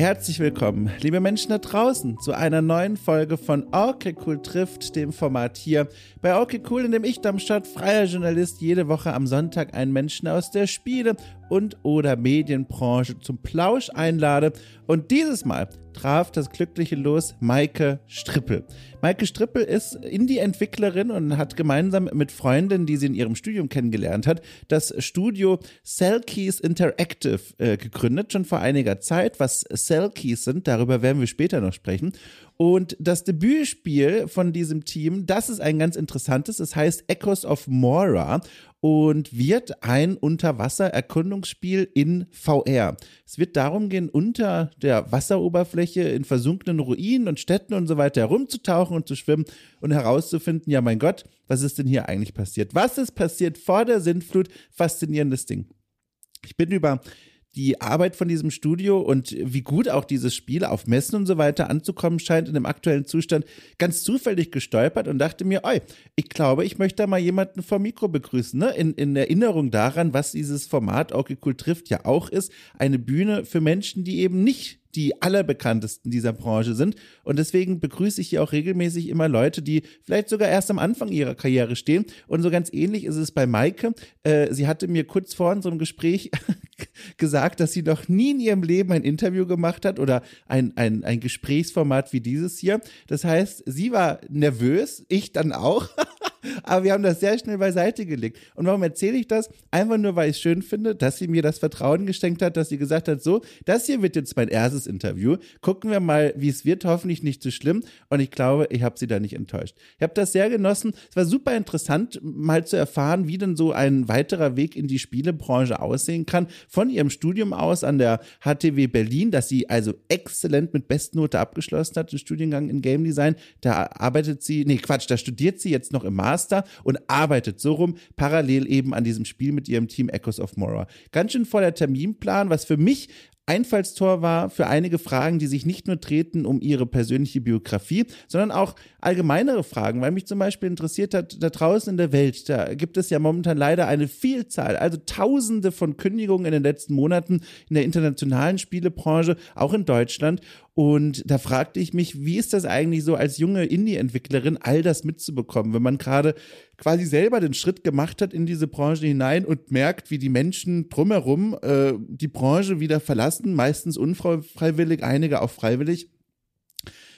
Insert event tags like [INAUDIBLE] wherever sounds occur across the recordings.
Herzlich willkommen, liebe Menschen da draußen, zu einer neuen Folge von Okay Cool trifft, dem Format hier bei Okay Cool, in dem ich, Darmstadt, freier Journalist, jede Woche am Sonntag einen Menschen aus der Spiele- und oder Medienbranche zum Plausch einlade. Und dieses Mal traf das glückliche Los Maike Strippel. Maike Strippel ist Indie-Entwicklerin und hat gemeinsam mit Freundinnen, die sie in ihrem Studium kennengelernt hat, das Studio Cellkeys Interactive äh, gegründet, schon vor einiger Zeit. Was Cellkeys sind, darüber werden wir später noch sprechen. Und das Debütspiel von diesem Team, das ist ein ganz interessantes. Es heißt Echoes of Mora und wird ein Unterwasser-Erkundungsspiel in VR. Es wird darum gehen, unter der Wasseroberfläche in versunkenen Ruinen und Städten und so weiter herumzutauchen und zu schwimmen und herauszufinden, ja mein Gott, was ist denn hier eigentlich passiert? Was ist passiert vor der Sintflut? Faszinierendes Ding. Ich bin über die Arbeit von diesem Studio und wie gut auch dieses Spiel auf Messen und so weiter anzukommen scheint in dem aktuellen Zustand, ganz zufällig gestolpert und dachte mir, oi, ich glaube, ich möchte da mal jemanden vom Mikro begrüßen, ne? In, in Erinnerung daran, was dieses Format Cool trifft ja auch ist, eine Bühne für Menschen, die eben nicht die allerbekanntesten dieser Branche sind. Und deswegen begrüße ich hier auch regelmäßig immer Leute, die vielleicht sogar erst am Anfang ihrer Karriere stehen. Und so ganz ähnlich ist es bei Maike. Äh, sie hatte mir kurz vor unserem Gespräch [LAUGHS] gesagt, dass sie noch nie in ihrem Leben ein Interview gemacht hat oder ein, ein, ein Gesprächsformat wie dieses hier. Das heißt, sie war nervös, ich dann auch. [LAUGHS] Aber wir haben das sehr schnell beiseite gelegt. Und warum erzähle ich das? Einfach nur, weil ich es schön finde, dass sie mir das Vertrauen geschenkt hat, dass sie gesagt hat, so, das hier wird jetzt mein erstes Interview. Gucken wir mal, wie es wird. Hoffentlich nicht zu schlimm. Und ich glaube, ich habe sie da nicht enttäuscht. Ich habe das sehr genossen. Es war super interessant, mal zu erfahren, wie denn so ein weiterer Weg in die Spielebranche aussehen kann. Von ihrem Studium aus an der HTW Berlin, dass sie also exzellent mit Bestnote abgeschlossen hat, den Studiengang in Game Design. Da arbeitet sie, nee, Quatsch, da studiert sie jetzt noch im Master Master und arbeitet so rum parallel eben an diesem Spiel mit ihrem Team Echoes of Mora. Ganz schön voller Terminplan, was für mich Einfallstor war für einige Fragen, die sich nicht nur treten um ihre persönliche Biografie, sondern auch allgemeinere Fragen, weil mich zum Beispiel interessiert hat, da draußen in der Welt, da gibt es ja momentan leider eine Vielzahl, also Tausende von Kündigungen in den letzten Monaten in der internationalen Spielebranche, auch in Deutschland. Und da fragte ich mich, wie ist das eigentlich so als junge Indie-Entwicklerin, all das mitzubekommen, wenn man gerade quasi selber den Schritt gemacht hat in diese Branche hinein und merkt, wie die Menschen drumherum äh, die Branche wieder verlassen, meistens unfreiwillig, einige auch freiwillig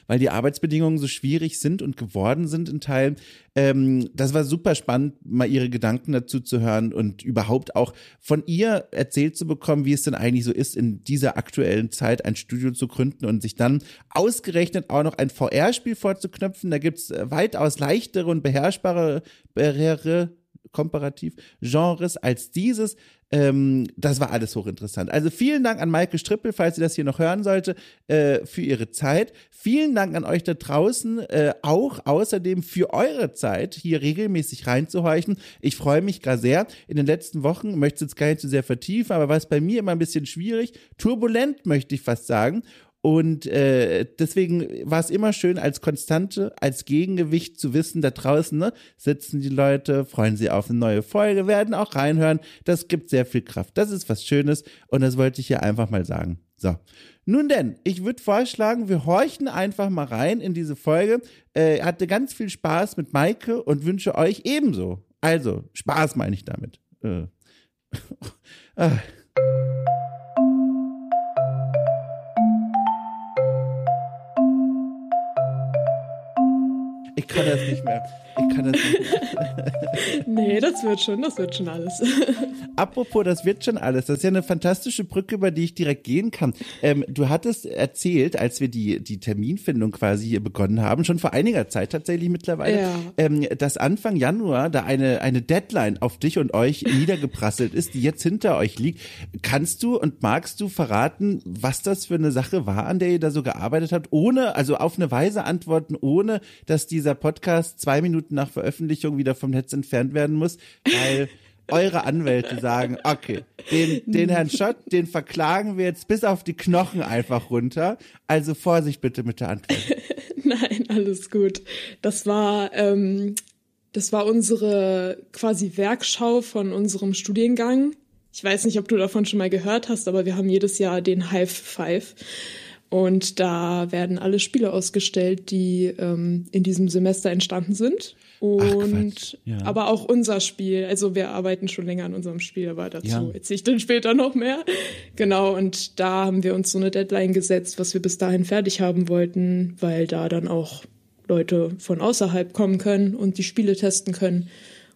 weil die Arbeitsbedingungen so schwierig sind und geworden sind in Teilen. Ähm, das war super spannend, mal ihre Gedanken dazu zu hören und überhaupt auch von ihr erzählt zu bekommen, wie es denn eigentlich so ist, in dieser aktuellen Zeit ein Studio zu gründen und sich dann ausgerechnet auch noch ein VR-Spiel vorzuknöpfen. Da gibt's äh, weitaus leichtere und beherrschbare komparativ Genres als dieses. Ähm, das war alles hochinteressant. Also vielen Dank an Maike Strippel, falls sie das hier noch hören sollte, äh, für ihre Zeit. Vielen Dank an euch da draußen, äh, auch außerdem für eure Zeit, hier regelmäßig reinzuhorchen. Ich freue mich gar sehr. In den letzten Wochen möchte ich jetzt gar nicht zu sehr vertiefen, aber war es bei mir immer ein bisschen schwierig. Turbulent möchte ich fast sagen. Und äh, deswegen war es immer schön, als Konstante, als Gegengewicht zu wissen, da draußen ne, sitzen die Leute, freuen sich auf eine neue Folge, werden auch reinhören. Das gibt sehr viel Kraft. Das ist was Schönes und das wollte ich hier einfach mal sagen. So. Nun denn, ich würde vorschlagen, wir horchen einfach mal rein in diese Folge. Äh, hatte ganz viel Spaß mit Maike und wünsche euch ebenso. Also, Spaß meine ich damit. Äh. [LAUGHS] ah. Ich kann das nicht mehr. Ich kann das nicht [LAUGHS] nee, das wird schon, das wird schon alles. [LAUGHS] Apropos, das wird schon alles. Das ist ja eine fantastische Brücke, über die ich direkt gehen kann. Ähm, du hattest erzählt, als wir die, die Terminfindung quasi hier begonnen haben, schon vor einiger Zeit tatsächlich mittlerweile, ja. ähm, dass Anfang Januar da eine, eine Deadline auf dich und euch [LAUGHS] niedergeprasselt ist, die jetzt hinter euch liegt. Kannst du und magst du verraten, was das für eine Sache war, an der ihr da so gearbeitet habt, ohne, also auf eine Weise antworten, ohne dass dieser Podcast zwei Minuten nach Veröffentlichung wieder vom Netz entfernt werden muss, weil [LAUGHS] eure Anwälte sagen, okay, den, den Herrn Schott, den verklagen wir jetzt bis auf die Knochen einfach runter. Also Vorsicht bitte mit der Antwort. [LAUGHS] Nein, alles gut. Das war, ähm, das war unsere quasi Werkschau von unserem Studiengang. Ich weiß nicht, ob du davon schon mal gehört hast, aber wir haben jedes Jahr den Hive Five. Und da werden alle Spiele ausgestellt, die ähm, in diesem Semester entstanden sind. Und Ach, ja. aber auch unser Spiel. Also wir arbeiten schon länger an unserem Spiel, aber dazu Ja. erzähle ich dann später noch mehr. Genau, und da haben wir uns so eine Deadline gesetzt, was wir bis dahin fertig haben wollten, weil da dann auch Leute von außerhalb kommen können und die Spiele testen können.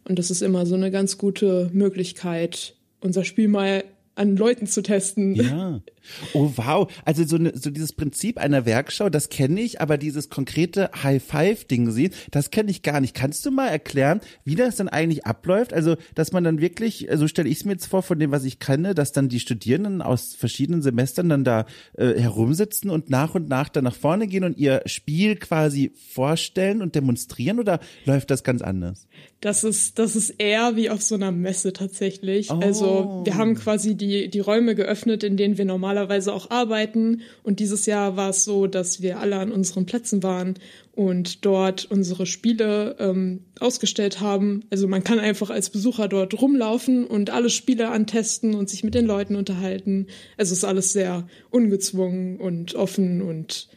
Und das ist immer so eine ganz gute Möglichkeit, unser Spiel mal an Leuten zu testen. Ja. [LAUGHS] Oh wow. Also so, ne, so dieses Prinzip einer Werkschau, das kenne ich, aber dieses konkrete High-Five-Ding sehen, das kenne ich gar nicht. Kannst du mal erklären, wie das dann eigentlich abläuft? Also, dass man dann wirklich, so stelle ich es mir jetzt vor, von dem, was ich kenne, dass dann die Studierenden aus verschiedenen Semestern dann da äh, herumsitzen und nach und nach dann nach vorne gehen und ihr Spiel quasi vorstellen und demonstrieren oder läuft das ganz anders? Das ist, das ist eher wie auf so einer Messe tatsächlich. Oh. Also wir haben quasi die, die Räume geöffnet, in denen wir normalerweise auch arbeiten. Und dieses Jahr war es so, dass wir alle an unseren Plätzen waren und dort unsere Spiele ähm, ausgestellt haben. Also man kann einfach als Besucher dort rumlaufen und alle Spiele antesten und sich mit den Leuten unterhalten. Also es ist alles sehr ungezwungen und offen und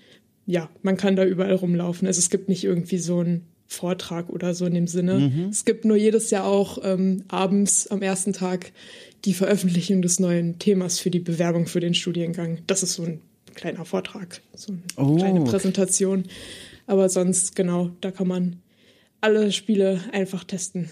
ja, man kann da überall rumlaufen. Also es gibt nicht irgendwie so einen Vortrag oder so in dem Sinne. Es gibt nur jedes Jahr auch ähm, abends am ersten Tag die Veröffentlichung des neuen Themas für die Bewerbung für den Studiengang. Das ist so ein kleiner Vortrag, so eine Oh. kleine Präsentation. Aber sonst, genau, da kann man alle Spiele einfach testen.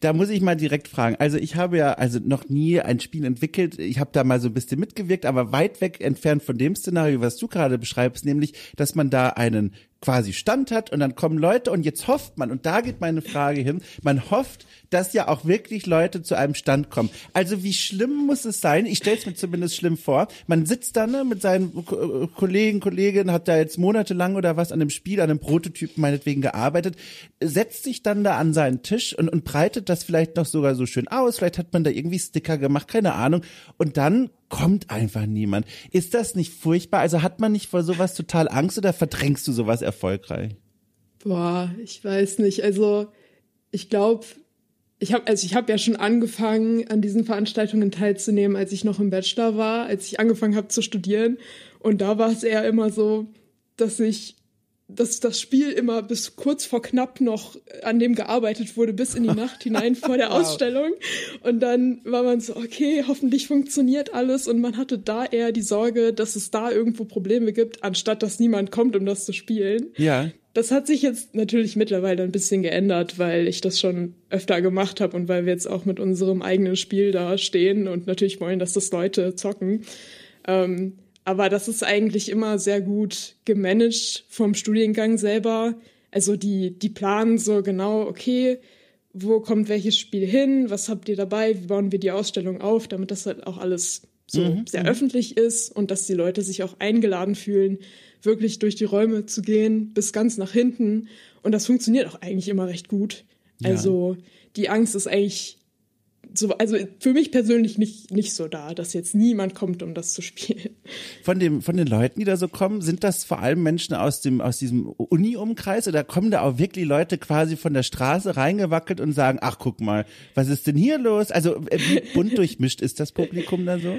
Da muss ich mal direkt fragen. Also ich habe ja also noch nie ein Spiel entwickelt. Ich habe da mal so ein bisschen mitgewirkt, aber weit weg entfernt von dem Szenario, was du gerade beschreibst, nämlich, dass man da einen quasi Stand hat und dann kommen Leute und jetzt hofft man, und da geht meine Frage hin, man hofft, dass ja auch wirklich Leute zu einem Stand kommen. Also wie schlimm muss es sein? Ich stelle es mir zumindest schlimm vor. Man sitzt da ne, mit seinen Ko- Kollegen, Kolleginnen, hat da jetzt monatelang oder was an einem Spiel, an einem Prototypen meinetwegen gearbeitet, setzt sich dann da an seinen Tisch und, und breitet das vielleicht noch sogar so schön aus. Vielleicht hat man da irgendwie Sticker gemacht, keine Ahnung. Und dann kommt einfach niemand. Ist das nicht furchtbar? Also hat man nicht vor sowas total Angst oder verdrängst du sowas erfolgreich? Boah, ich weiß nicht. Also ich glaube, ich habe also ich habe ja schon angefangen, an diesen Veranstaltungen teilzunehmen, als ich noch im Bachelor war, als ich angefangen habe zu studieren. Und da war es eher immer so, dass ich dass das Spiel immer bis kurz vor knapp noch an dem gearbeitet wurde, bis in die Nacht [LAUGHS] hinein vor der Wow. Ausstellung. Und dann war man so, okay, hoffentlich funktioniert alles. Und man hatte da eher die Sorge, dass es da irgendwo Probleme gibt, anstatt dass niemand kommt, um das zu spielen. Ja. Das hat sich jetzt natürlich mittlerweile ein bisschen geändert, weil ich das schon öfter gemacht habe und weil wir jetzt auch mit unserem eigenen Spiel da stehen und natürlich wollen, dass das Leute zocken. Ähm, aber das ist eigentlich immer sehr gut gemanagt vom Studiengang selber. Also die, die planen so genau, okay, wo kommt welches Spiel hin, was habt ihr dabei, wie bauen wir die Ausstellung auf, damit das halt auch alles so sehr öffentlich ist und dass die Leute sich auch eingeladen fühlen, wirklich durch die Räume zu gehen, bis ganz nach hinten. Und das funktioniert auch eigentlich immer recht gut. Ja. Also die Angst ist eigentlich so, also für mich persönlich nicht, nicht so da, dass jetzt niemand kommt, um das zu spielen. Von dem, von den Leuten, die da so kommen, sind das vor allem Menschen aus dem, aus diesem Uni-Umkreis oder kommen da auch wirklich Leute quasi von der Straße reingewackelt und sagen, ach, guck mal, was ist denn hier los? Also, äh, wie bunt durchmischt ist das Publikum da so?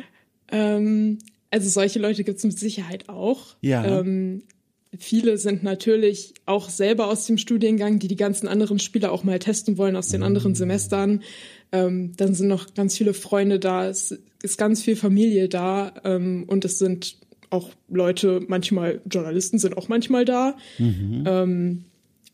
Ähm, also solche Leute gibt es mit Sicherheit auch. Ja. Ähm, viele sind natürlich auch selber aus dem Studiengang, die die ganzen anderen Spiele auch mal testen wollen aus den anderen Semestern. Ähm, dann sind noch ganz viele Freunde da, es ist ganz viel Familie da ähm, und es sind auch Leute, manchmal Journalisten sind auch manchmal da ähm,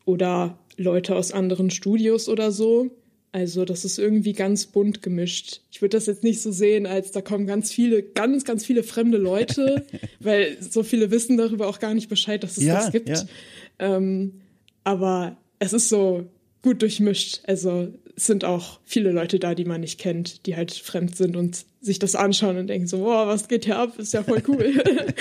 oder Leute aus anderen Studios oder so. Also das ist irgendwie ganz bunt gemischt. Ich würde das jetzt nicht so sehen, als da kommen ganz viele, ganz, ganz viele fremde Leute, [LAUGHS] weil so viele wissen darüber auch gar nicht Bescheid, dass es Ja, das gibt. ja. Ähm, aber es ist so gut durchmischt. Also es sind auch viele Leute da, die man nicht kennt, die halt fremd sind und sich das anschauen und denken so, wow, was geht hier ab? Ist ja voll cool.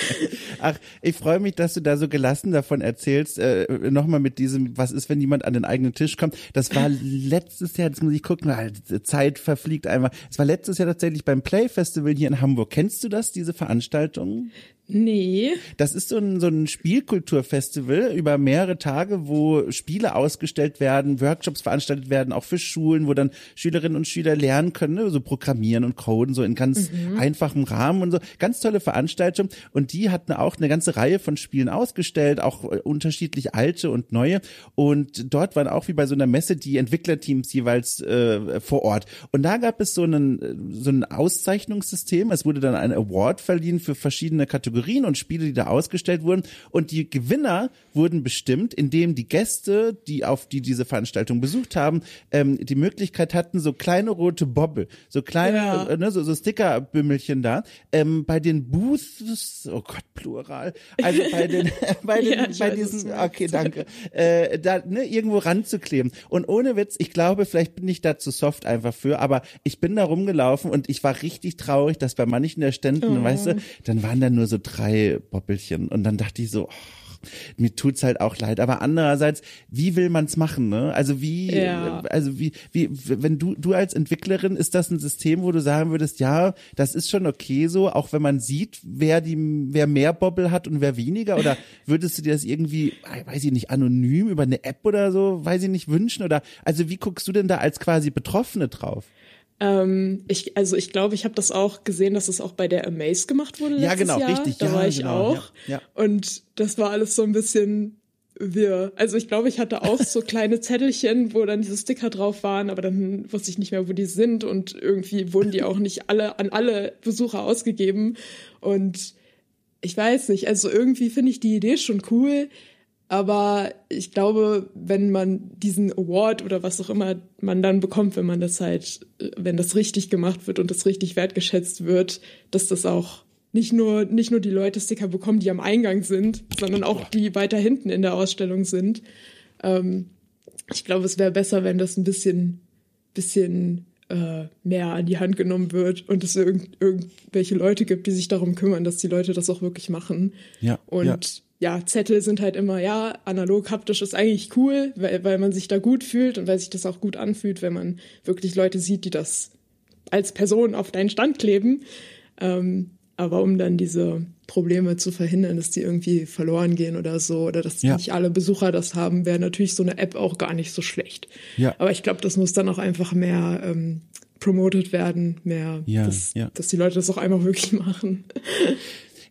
[LAUGHS] Ach, ich freue mich, dass du da so gelassen davon erzählst. Äh, Nochmal mit diesem, was ist, wenn jemand an den eigenen Tisch kommt. Das war letztes Jahr, jetzt muss ich gucken, die Zeit verfliegt einmal. Es war letztes Jahr tatsächlich beim Play Festival hier in Hamburg. Kennst du das, diese Veranstaltung? Nee. Das ist so ein, so ein Spielkulturfestival über mehrere Tage, wo Spiele ausgestellt werden, Workshops veranstaltet werden, auch für Schulen, wo dann Schülerinnen und Schüler lernen können, ne, so programmieren und coden, so in ganz mhm. einfachem Rahmen und so. Ganz tolle Veranstaltung. Und die hatten auch eine ganze Reihe von Spielen ausgestellt, auch äh, unterschiedlich alte und neue. Und dort waren auch wie bei so einer Messe die Entwicklerteams jeweils äh, vor Ort. Und da gab es so einen, so ein Auszeichnungssystem. Es wurde dann ein Award verliehen für verschiedene Kategorien Kategorien und Spiele, die da ausgestellt wurden. Und die Gewinner wurden bestimmt, indem die Gäste, die auf die diese Veranstaltung besucht haben, ähm, die Möglichkeit hatten, so kleine rote Bobbel, so kleine, ja. äh, ne, so, so Stickerbümmelchen da, ähm, bei den Booths, oh Gott, Plural, also bei den, [LAUGHS] [LAUGHS] bei den, ja, bei diesen, okay, danke, äh, da ne, irgendwo ranzukleben. Und ohne Witz, ich glaube, vielleicht bin ich da zu soft einfach für, aber ich bin da rumgelaufen und ich war richtig traurig, dass bei manchen der Ständen, oh. weißt du, dann waren da nur so drei Boppelchen. Und dann dachte ich so, oh, mir tut's halt auch leid. Aber andererseits, wie will man's machen, ne? Also wie, ja. also wie, wie, wenn du, du als Entwicklerin, ist das ein System, wo du sagen würdest, ja, das ist schon okay so, auch wenn man sieht, wer die, wer mehr Bobbel hat und wer weniger? Oder würdest du dir das irgendwie, weiß ich nicht, anonym über eine App oder so, weiß ich nicht, wünschen? Oder, also wie guckst du denn da als quasi Betroffene drauf? Ähm, ich, also ich glaube, ich habe das auch gesehen, dass es auch bei der Amaze gemacht wurde letztes Ja, genau, Jahr. richtig. Da ja, war ich genau, auch. Ja, ja. Und das war alles so ein bisschen wirr. Also ich glaube, ich hatte auch so [LAUGHS] kleine Zettelchen, wo dann diese Sticker drauf waren, aber dann wusste ich nicht mehr, wo die sind und irgendwie wurden die auch nicht alle an alle Besucher ausgegeben. Und ich weiß nicht, also irgendwie finde ich die Idee schon cool, aber ich glaube, wenn man diesen Award oder was auch immer man dann bekommt, wenn man das halt, wenn das richtig gemacht wird und das richtig wertgeschätzt wird, dass das auch nicht nur, nicht nur die Leute Sticker bekommen, die am Eingang sind, sondern auch die weiter hinten in der Ausstellung sind. Ähm, ich glaube, es wäre besser, wenn das ein bisschen, bisschen äh, mehr an die Hand genommen wird und es irgend, irgendwelche Leute gibt, die sich darum kümmern, dass die Leute das auch wirklich machen. Ja. Und ja ja, Zettel sind halt immer, ja, analog haptisch ist eigentlich cool, weil, weil man sich da gut fühlt und weil sich das auch gut anfühlt, wenn man wirklich Leute sieht, die das als Person auf deinen Stand kleben. Ähm, aber um dann diese Probleme zu verhindern, dass die irgendwie verloren gehen oder so, oder dass ja. nicht alle Besucher das haben, wäre natürlich so eine App auch gar nicht so schlecht. Ja. Aber ich glaube, das muss dann auch einfach mehr ähm, promoted werden, mehr, ja, dass, ja. dass die Leute das auch einfach wirklich [LAUGHS] machen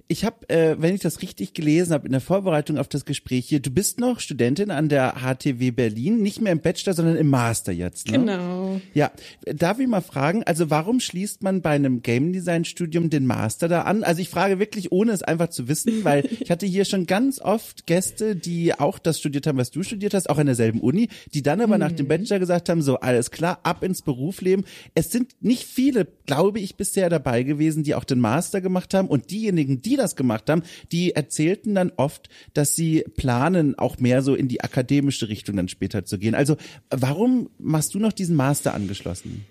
ich habe, äh, wenn ich das richtig gelesen habe in der Vorbereitung auf das Gespräch hier, du bist noch Studentin an der HTW Berlin, nicht mehr im Bachelor, sondern im Master jetzt. Ne? Genau. Ja, darf ich mal fragen, also warum schließt man bei einem Game Design Studium den Master da an? Also ich frage wirklich, ohne es einfach zu wissen, weil [LAUGHS] ich hatte hier schon ganz oft Gäste, die auch das studiert haben, was du studiert hast, auch an derselben Uni, die dann aber mhm. nach dem mhm. Bachelor gesagt haben, so alles klar, ab ins Berufsleben. Es sind nicht viele, glaube ich, bisher dabei gewesen, die auch den Master gemacht haben und diejenigen, die das gemacht haben, die erzählten dann oft, dass sie planen, auch mehr so in die akademische Richtung dann später zu gehen. Also warum machst du noch diesen Master angeschlossen?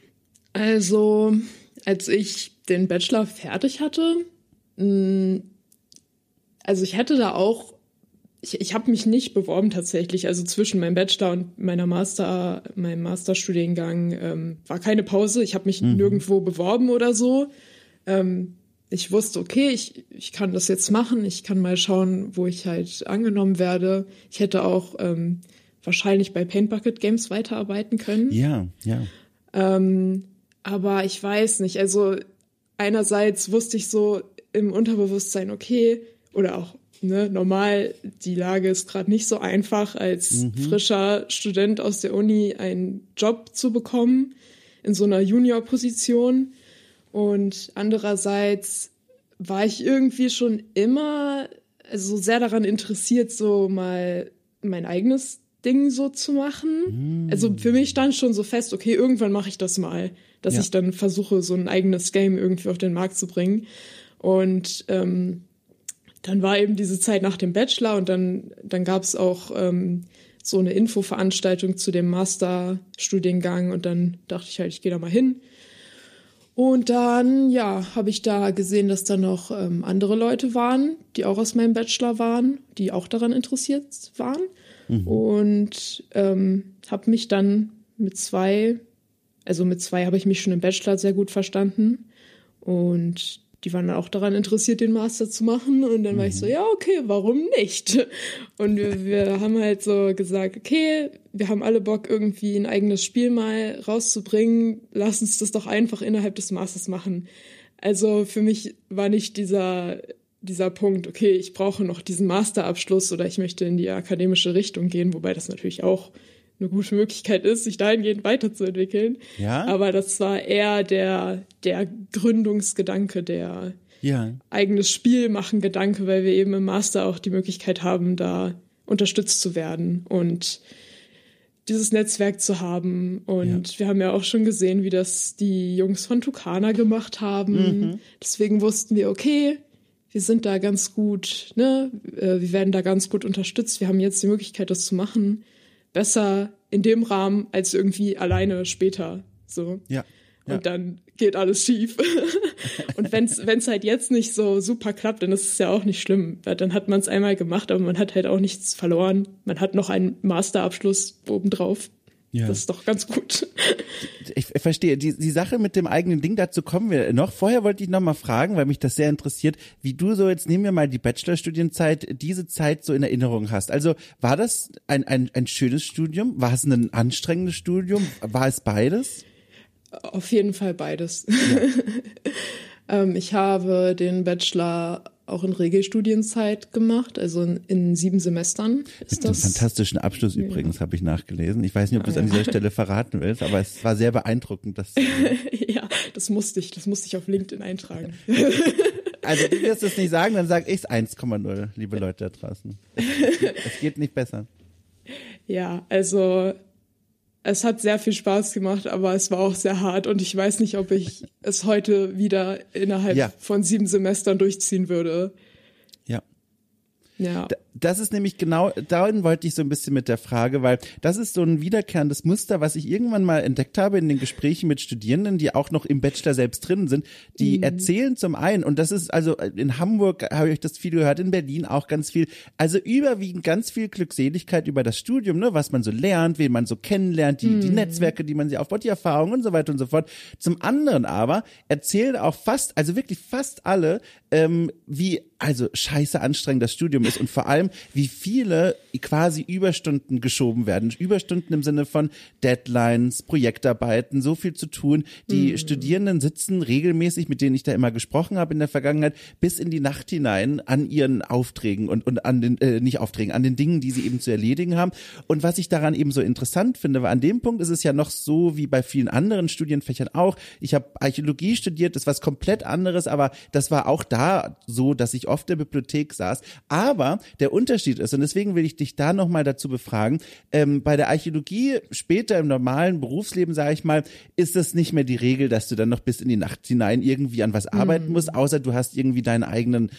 Also, als ich den Bachelor fertig hatte, mm, also ich hätte da auch, ich, ich habe mich nicht beworben tatsächlich. Also zwischen meinem Bachelor und meiner Master, meinem Masterstudiengang ähm, war keine Pause. Ich habe mich mhm. nirgendwo beworben oder so. Ähm, ich wusste, okay, ich, ich kann das jetzt machen, ich kann mal schauen, wo ich halt angenommen werde. Ich hätte auch ähm, wahrscheinlich bei Paint Bucket Games weiterarbeiten können. Ja, ja. Ähm, aber ich weiß nicht, also einerseits wusste ich so im Unterbewusstsein, okay, oder auch ne, normal, die Lage ist gerade nicht so einfach, als mhm. frischer Student aus der Uni einen Job zu bekommen in so einer Junior-Position. Und andererseits war ich irgendwie schon immer also sehr daran interessiert, so mal mein eigenes Ding so zu machen. Mm. Also für mich stand schon so fest, okay, irgendwann mache ich das mal, dass ja. ich dann versuche, so ein eigenes Game irgendwie auf den Markt zu bringen. Und ähm, dann war eben diese Zeit nach dem Bachelor und dann, dann gab es auch ähm, so eine Infoveranstaltung zu dem Masterstudiengang und dann dachte ich halt, ich gehe da mal hin. Und dann, ja, habe ich da gesehen, dass da noch ähm, andere Leute waren, die auch aus meinem Bachelor waren, die auch daran interessiert waren. Mhm. Und ähm, habe mich dann mit zwei, also mit zwei habe ich mich schon im Bachelor sehr gut verstanden. Und die waren auch daran interessiert, den Master zu machen. Und dann war ich so, mhm. ja, okay, warum nicht? Und wir, wir haben halt so gesagt, okay, wir haben alle Bock, irgendwie ein eigenes Spiel mal rauszubringen. Lass uns das doch einfach innerhalb des Masters machen. Also für mich war nicht dieser, dieser Punkt, okay, ich brauche noch diesen Masterabschluss oder ich möchte in die akademische Richtung gehen, wobei das natürlich auch eine gute Möglichkeit ist, sich dahingehend weiterzuentwickeln. Ja. Aber das war eher der, der Gründungsgedanke, der ja. eigenes Spiel machen Gedanke, weil wir eben im Master auch die Möglichkeit haben, da unterstützt zu werden und dieses Netzwerk zu haben. Und ja. wir haben ja auch schon gesehen, wie das die Jungs von Tukana gemacht haben. Mhm. Deswegen wussten wir, okay, wir sind da ganz gut, ne, äh, wir werden da ganz gut unterstützt. Wir haben jetzt die Möglichkeit, das zu machen besser in dem Rahmen als irgendwie alleine später. So. Ja. ja. Und dann geht alles schief. [LAUGHS] und wenn es halt jetzt nicht so super klappt, dann ist es ja auch nicht schlimm. Weil dann hat man es einmal gemacht, aber man hat halt auch nichts verloren. Man hat noch einen Masterabschluss obendrauf. Ja. Das ist doch ganz gut. Ich verstehe. Die, die Sache mit dem eigenen Ding, dazu kommen wir noch. Vorher wollte ich noch mal fragen, weil mich das sehr interessiert, wie du so, jetzt nehmen wir mal die Bachelorstudienzeit, diese Zeit so in Erinnerung hast. Also war das ein, ein, ein schönes Studium? War es ein anstrengendes Studium? War es beides? Auf jeden Fall beides. Ja. [LAUGHS] ähm, ich habe den Bachelor auch in Regelstudienzeit gemacht, also in, in sieben Semestern. Ist das einem fantastischen Abschluss übrigens, ja. habe ich nachgelesen. Ich weiß nicht, ob du es ah, an dieser Stelle verraten willst, aber es war sehr beeindruckend. Dass [LAUGHS] ja, das musste ich, das musste ich auf LinkedIn eintragen. [LAUGHS] also du wirst es nicht sagen, dann sage ich es 1,0, liebe Leute da draußen. Es geht nicht besser. [LAUGHS] Ja, also es hat sehr viel Spaß gemacht, aber es war auch sehr hart und ich weiß nicht, ob ich es heute wieder innerhalb ja. von sieben Semestern durchziehen würde. Ja. Das ist nämlich genau, dahin wollte ich so ein bisschen mit der Frage, weil das ist so ein wiederkehrendes Muster, was ich irgendwann mal entdeckt habe in den Gesprächen mit Studierenden, die auch noch im Bachelor selbst drin sind. Die mhm. erzählen zum einen, und das ist also in Hamburg habe ich das viel gehört, in Berlin auch ganz viel, also überwiegend ganz viel Glückseligkeit über das Studium, ne, was man so lernt, wen man so kennenlernt, die, mhm. die Netzwerke, die man sich aufbaut, die Erfahrungen und so weiter und so fort. Zum anderen aber erzählen auch fast, also wirklich fast alle, ähm, wie also scheiße anstrengend das Studium ist und vor allem wie viele quasi Überstunden geschoben werden. Überstunden im Sinne von Deadlines, Projektarbeiten, so viel zu tun. Die mhm. Studierenden sitzen regelmäßig, mit denen ich da immer gesprochen habe in der Vergangenheit, bis in die Nacht hinein an ihren Aufträgen und, und an den, äh, nicht Aufträgen, an den Dingen, die sie eben zu erledigen haben. Und was ich daran eben so interessant finde, weil an dem Punkt ist es ja noch so wie bei vielen anderen Studienfächern auch. Ich habe Archäologie studiert, das ist was komplett anderes, aber das war auch da so, dass ich oft in der Bibliothek saß. Aber der Unterschied ist. Und deswegen will ich dich da nochmal dazu befragen. Ähm, bei der Archäologie, später im normalen Berufsleben, sage ich mal, ist es nicht mehr die Regel, dass du dann noch bis in die Nacht hinein irgendwie an was arbeiten mhm. musst, außer du hast irgendwie deinen eigenen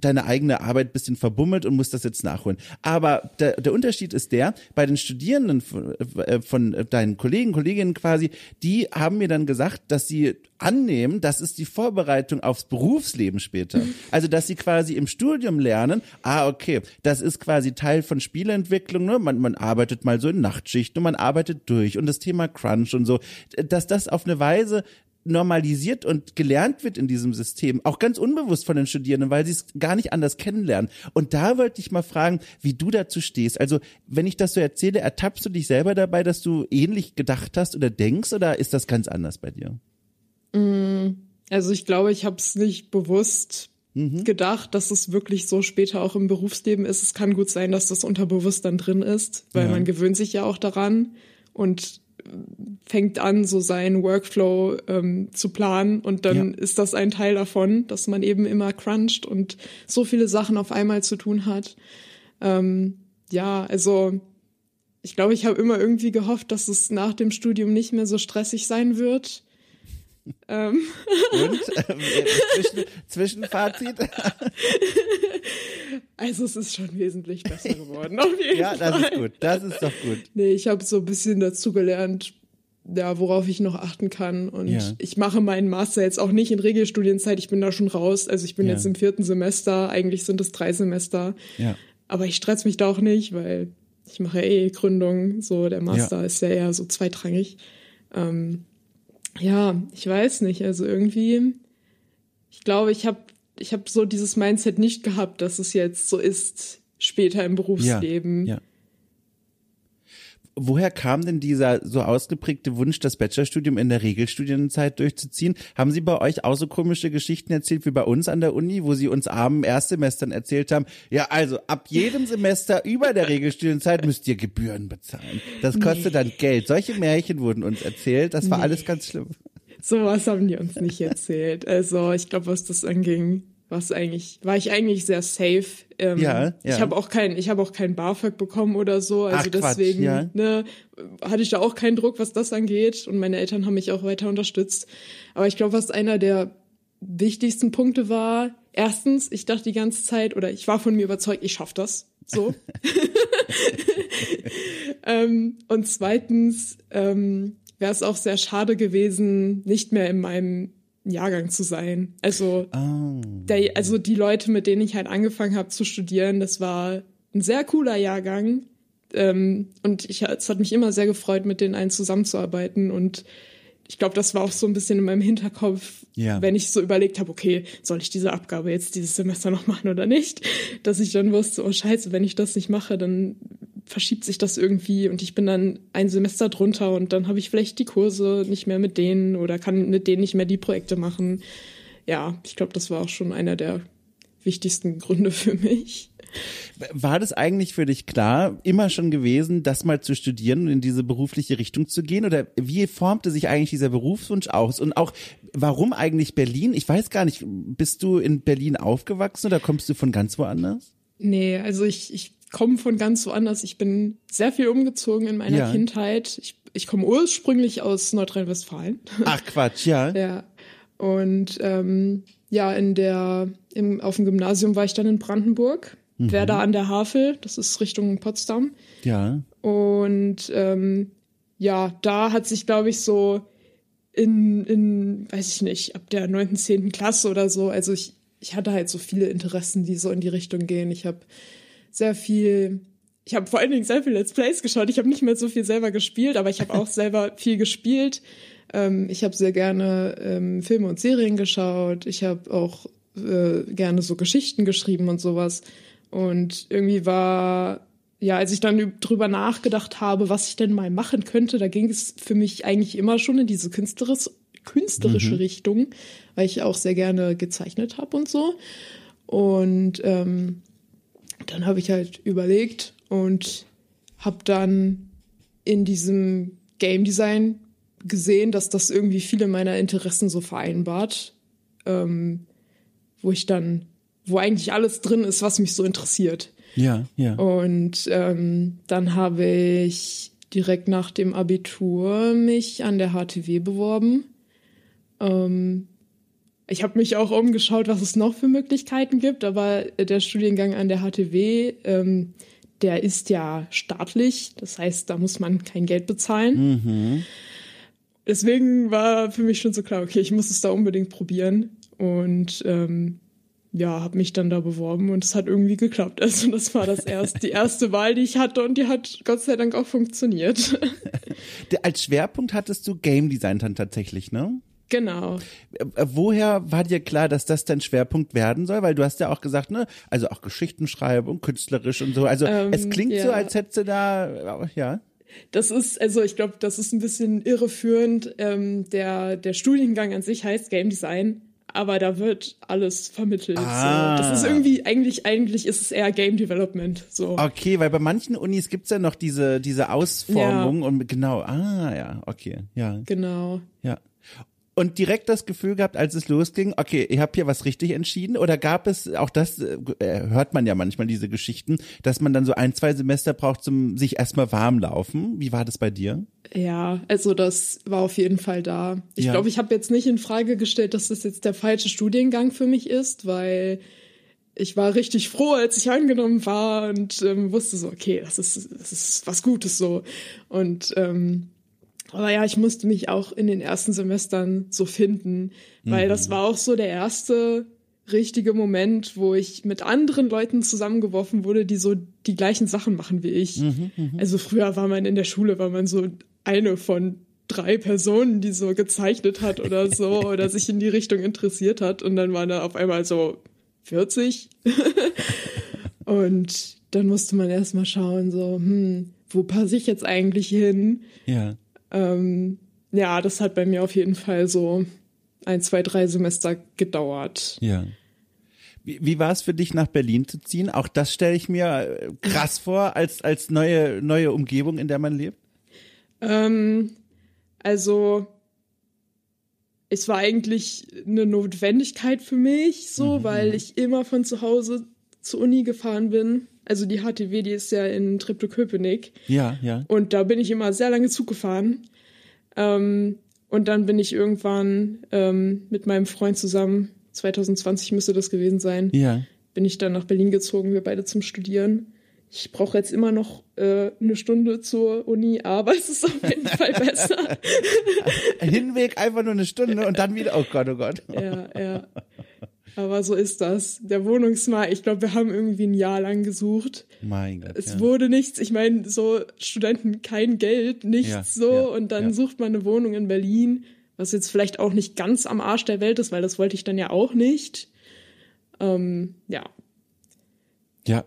deine eigene Arbeit bisschen verbummelt und musst das jetzt nachholen. Aber der, der Unterschied ist der, bei den Studierenden von, äh, von deinen Kollegen, Kolleginnen quasi, die haben mir dann gesagt, dass sie annehmen, das ist die Vorbereitung aufs Berufsleben später. [LAUGHS] Also, dass sie quasi im Studium lernen, ah, okay, das ist quasi Teil von Spieleentwicklung, ne? man, man arbeitet mal so in Nachtschichten und man arbeitet durch und das Thema Crunch und so, dass das auf eine Weise normalisiert und gelernt wird in diesem System, auch ganz unbewusst von den Studierenden, weil sie es gar nicht anders kennenlernen. Und da wollte ich mal fragen, wie du dazu stehst. Also, wenn ich das so erzähle, ertappst du dich selber dabei, dass du ähnlich gedacht hast oder denkst, oder ist das ganz anders bei dir? Also ich glaube, ich habe es nicht bewusst mhm. gedacht, dass es wirklich so später auch im Berufsleben ist. Es kann gut sein, dass das unterbewusst dann drin ist, weil ja. man gewöhnt sich ja auch daran. Und fängt an, so seinen Workflow ähm, zu planen und dann ja. ist das ein Teil davon, dass man eben immer cruncht und so viele Sachen auf einmal zu tun hat. Ähm, ja, also ich glaube, ich habe immer irgendwie gehofft, dass es nach dem Studium nicht mehr so stressig sein wird. Ähm. Und? Ähm, Zwischen, Zwischenfazit? [LAUGHS] Also es ist schon wesentlich besser geworden. Auf jeden ja, das Fall. ist gut. Das ist doch gut. Nee, ich habe so ein bisschen dazu gelernt, ja, worauf ich noch achten kann. Und ja. ich mache meinen Master jetzt auch nicht in Regelstudienzeit. Ich bin da schon raus. Also ich bin ja. jetzt im vierten Semester. Eigentlich sind es drei Semester. Ja. Aber ich stress mich da auch nicht, weil ich mache eh Gründung. So, der Master ja. ist ja eher so zweitrangig. Ähm, ja, ich weiß nicht. Also irgendwie Ich glaube, ich habe ich hab so dieses Mindset nicht gehabt, dass es jetzt so ist, später im Berufsleben. Ja, ja. Woher kam denn dieser so ausgeprägte Wunsch, das Bachelorstudium in der Regelstudienzeit durchzuziehen? Haben Sie bei euch auch so komische Geschichten erzählt wie bei uns an der Uni, wo Sie uns armen Erstsemestern erzählt haben, ja, also ab jedem Semester über der Regelstudienzeit müsst ihr Gebühren bezahlen. Das kostet nee. dann Geld. Solche Märchen wurden uns erzählt. Das war nee. alles ganz schlimm. Sowas haben die uns nicht erzählt. Also ich glaube, was das anging, was eigentlich war ich eigentlich sehr safe. Ähm, ja, ja. Ich habe auch kein ich habe auch kein BAföG bekommen oder so, also Ach, deswegen Quatsch, ja. ne, hatte ich da auch keinen Druck, was das angeht und meine Eltern haben mich auch weiter unterstützt. Aber ich glaube, was einer der wichtigsten Punkte war, erstens, ich dachte die ganze Zeit oder ich war von mir überzeugt, ich schaff das. So. [LAUGHS] ähm, und zweitens ähm, wäre es auch sehr schade gewesen, nicht mehr in meinem Jahrgang zu sein. Also, oh. der, also die Leute, mit denen ich halt angefangen habe zu studieren, das war ein sehr cooler Jahrgang. Ähm, und ich, es hat mich immer sehr gefreut, mit den allen zusammenzuarbeiten. Und ich glaube, das war auch so ein bisschen in meinem Hinterkopf, ja. wenn ich so überlegt habe, okay, soll ich diese Abgabe jetzt dieses Semester noch machen oder nicht? Dass ich dann wusste, oh scheiße, wenn ich das nicht mache, dann verschiebt sich das irgendwie und ich bin dann ein Semester drunter und dann habe ich vielleicht die Kurse nicht mehr mit denen oder kann mit denen nicht mehr die Projekte machen. Ja, ich glaube, das war auch schon einer der wichtigsten Gründe für mich. War das eigentlich für dich klar, immer schon gewesen, das mal zu studieren und in diese berufliche Richtung zu gehen? Oder wie formte sich eigentlich dieser Berufswunsch aus? Und auch, warum eigentlich Berlin? Ich weiß gar nicht, bist du in Berlin aufgewachsen oder kommst du von ganz woanders? Nee, also ich, ich komme von ganz woanders. Ich bin sehr viel umgezogen in meiner ja. Kindheit. Ich, ich komme ursprünglich aus Nordrhein-Westfalen. [LAUGHS] Ach Quatsch, ja. ja. Und ähm, ja, in der, im, auf dem Gymnasium war ich dann in Brandenburg, mhm. Werder an der Havel, das ist Richtung Potsdam. Ja. Und ähm, ja, da hat sich, glaube ich, so in, in, weiß ich nicht, ab der neunten, zehnten Klasse oder so, also ich, ich hatte halt so viele Interessen, die so in die Richtung gehen. Ich habe sehr viel, ich habe vor allen Dingen sehr viel Let's Plays geschaut. Ich habe nicht mehr so viel selber gespielt, aber ich habe auch [LAUGHS] selber viel gespielt. Ähm, ich habe sehr gerne ähm, Filme und Serien geschaut. Ich habe auch äh, gerne so Geschichten geschrieben und sowas. Und irgendwie war, ja, als ich dann drüber nachgedacht habe, was ich denn mal machen könnte, da ging es für mich eigentlich immer schon in diese künstlerische, künstlerische mhm. Richtung, weil ich auch sehr gerne gezeichnet habe und so. Und ähm, dann habe ich halt überlegt und habe dann in diesem Game Design gesehen, dass das irgendwie viele meiner Interessen so vereinbart, ähm, wo ich dann, wo eigentlich alles drin ist, was mich so interessiert. Ja, ja. Und ähm, dann habe ich direkt nach dem Abitur mich an der HTW beworben. Ähm, ich habe mich auch umgeschaut, was es noch für Möglichkeiten gibt, aber der Studiengang an der HTW, ähm, der ist ja staatlich, das heißt, da muss man kein Geld bezahlen. Mhm. Deswegen war für mich schon so klar, okay, ich muss es da unbedingt probieren und ähm, ja, habe mich dann da beworben und es hat irgendwie geklappt. [LAUGHS] Also das war das erste, die erste Wahl, die ich hatte und die hat Gott sei Dank auch funktioniert. [LAUGHS] Als Schwerpunkt hattest du Game Design dann tatsächlich, ne? Genau. Äh, woher war dir klar, dass das dein Schwerpunkt werden soll? Weil du hast ja auch gesagt, ne, also auch Geschichten schreiben und künstlerisch und so. Also ähm, es klingt ja. so, als hättest du da, ja. Das ist, also ich glaube, das ist ein bisschen irreführend. Ähm, der, der Studiengang an sich heißt Game Design, aber da wird alles vermittelt. Ah. So. Das ist irgendwie, eigentlich, eigentlich ist es eher Game Development. So. Okay, weil bei manchen Unis gibt's ja noch diese, diese Ausformung ja. und genau, ah ja, okay, ja. Genau. Ja und direkt das Gefühl gehabt, als es losging, okay, ich habe hier was richtig entschieden? Oder gab es, auch das äh, hört man ja manchmal diese Geschichten, dass man dann so ein, zwei Semester braucht zum sich erstmal warm laufen? Wie war das bei dir? Ja, also das war auf jeden Fall da. Ich ja. glaube, ich habe jetzt nicht in Frage gestellt, dass das jetzt der falsche Studiengang für mich ist, weil ich war richtig froh, als ich angenommen war und ähm, wusste so, okay, das ist, das ist was Gutes so. Und ähm, aber ja, ich musste mich auch in den ersten Semestern so finden, weil mhm. das war auch so der erste richtige Moment, wo ich mit anderen Leuten zusammengeworfen wurde, die so die gleichen Sachen machen wie ich. Mhm, mh. Also früher war man in der Schule, war man so eine von drei Personen, die so gezeichnet hat oder so [LAUGHS] oder sich in die Richtung interessiert hat und dann waren da auf einmal so 40 [LAUGHS] und dann musste man erstmal schauen so hm wo passe ich jetzt eigentlich hin Ja. Ähm, ja das hat bei mir auf jeden Fall so ein zwei drei Semester gedauert Ja. Wie, wie war es für dich, nach Berlin zu ziehen? Auch das stelle ich mir äh, krass [LAUGHS] vor, als, als neue, neue Umgebung, in der man lebt. Ähm, also es war eigentlich eine Notwendigkeit für mich, so, weil ich immer von zu Hause zur Uni gefahren bin. Also die HTW, die ist ja in Treptow-Köpenick. Ja, ja. Und da bin ich immer sehr lange Zug gefahren. Ähm, und dann bin ich irgendwann ähm, mit meinem Freund zusammen, 2020 müsste das gewesen sein, Ja. bin ich dann nach Berlin gezogen, wir beide zum Studieren. Ich brauche jetzt immer noch äh, eine Stunde zur Uni, aber es ist auf jeden Fall besser. [LAUGHS] Hinweg einfach nur eine Stunde und dann wieder, oh Gott, oh Gott. ja, ja. Aber so ist das. Der Wohnungsmarkt, ich glaube, wir haben irgendwie ein Jahr lang gesucht. Mein Gott. Es ja. wurde nichts. Ich meine, so Studenten kein Geld, nichts Ja, so. ja, und dann sucht man eine Wohnung in Berlin, was jetzt vielleicht auch nicht ganz am Arsch der Welt ist, weil das wollte ich dann ja auch nicht. Ähm, ja. Ja,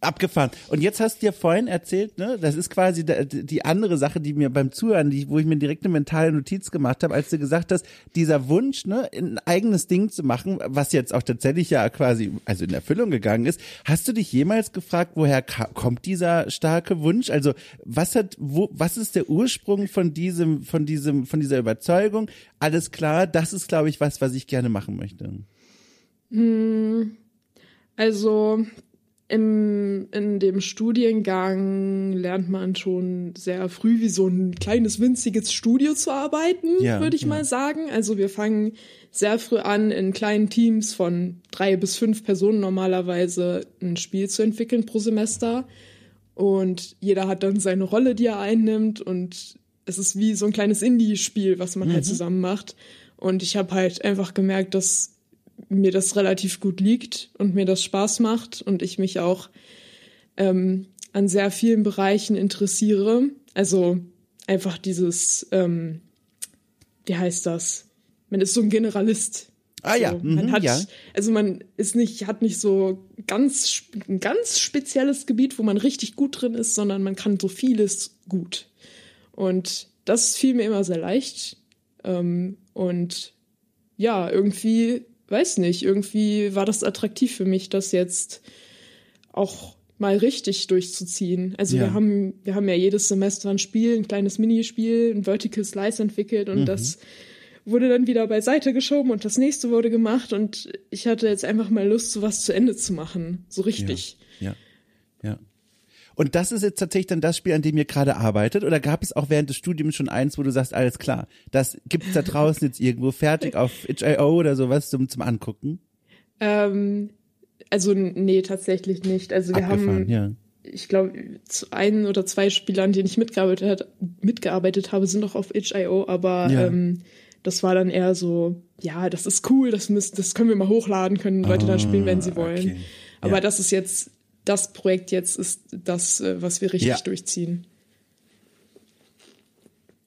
abgefahren. Und jetzt hast du dir vorhin erzählt, ne, das ist quasi die, andere Sache, die mir beim Zuhören, die, wo ich mir direkt eine mentale Notiz gemacht habe, als du gesagt hast, dieser Wunsch, ne, ein eigenes Ding zu machen, was jetzt auch tatsächlich ja quasi, also in Erfüllung gegangen ist. Hast du dich jemals gefragt, woher kommt dieser starke Wunsch? Also, was hat, wo, was ist der Ursprung von diesem, von diesem, von dieser Überzeugung? Alles klar, das ist, glaube ich, was, was ich gerne machen möchte. Also im, in dem Studiengang lernt man schon sehr früh wie so ein kleines winziges Studio zu arbeiten, Ja, würde ich ja. mal sagen. Also wir fangen sehr früh an, in kleinen Teams von drei bis fünf Personen normalerweise ein Spiel zu entwickeln pro Semester. Und jeder hat dann seine Rolle, die er einnimmt. Und es ist wie so ein kleines Indie-Spiel, was man halt zusammen macht. Und ich habe halt einfach gemerkt, dass mir das relativ gut liegt und mir das Spaß macht und ich mich auch ähm, an sehr vielen Bereichen interessiere. Also einfach dieses, ähm, wie heißt das? Man ist so ein Generalist. Ah ja, So, man mhm, hat, ja. also man ist nicht, hat nicht so ganz, ein ganz spezielles Gebiet, wo man richtig gut drin ist, sondern man kann so vieles gut. Und das fiel mir immer sehr leicht. Ähm, und ja, irgendwie, weiß nicht, irgendwie war das attraktiv für mich, das jetzt auch mal richtig durchzuziehen. Also Ja. wir haben, wir haben ja jedes Semester ein Spiel, ein kleines Minispiel, ein Vertical Slice entwickelt und das wurde dann wieder beiseite geschoben und das nächste wurde gemacht und ich hatte jetzt einfach mal Lust, sowas zu Ende zu machen. So richtig. Ja, ja. Und das ist jetzt tatsächlich dann das Spiel, an dem ihr gerade arbeitet? Oder gab es auch während des Studiums schon eins, wo du sagst, alles klar, das gibt's da draußen jetzt irgendwo fertig auf itch.io oder sowas zum, zum Angucken? Ähm, also nee, tatsächlich nicht. Also wir Abgefahren, haben, ja. ich glaube, ein oder zwei Spielern, an denen ich mitgearbeitet, hat, mitgearbeitet habe, sind auch auf itch.io, aber Ja. ähm, das war dann eher so, ja, das ist cool, das müssen, das können wir mal hochladen, können Leute dann spielen, wenn sie wollen. Ah, okay. Aber Ja. das ist jetzt, das Projekt jetzt ist das, äh, was wir richtig Ja. durchziehen.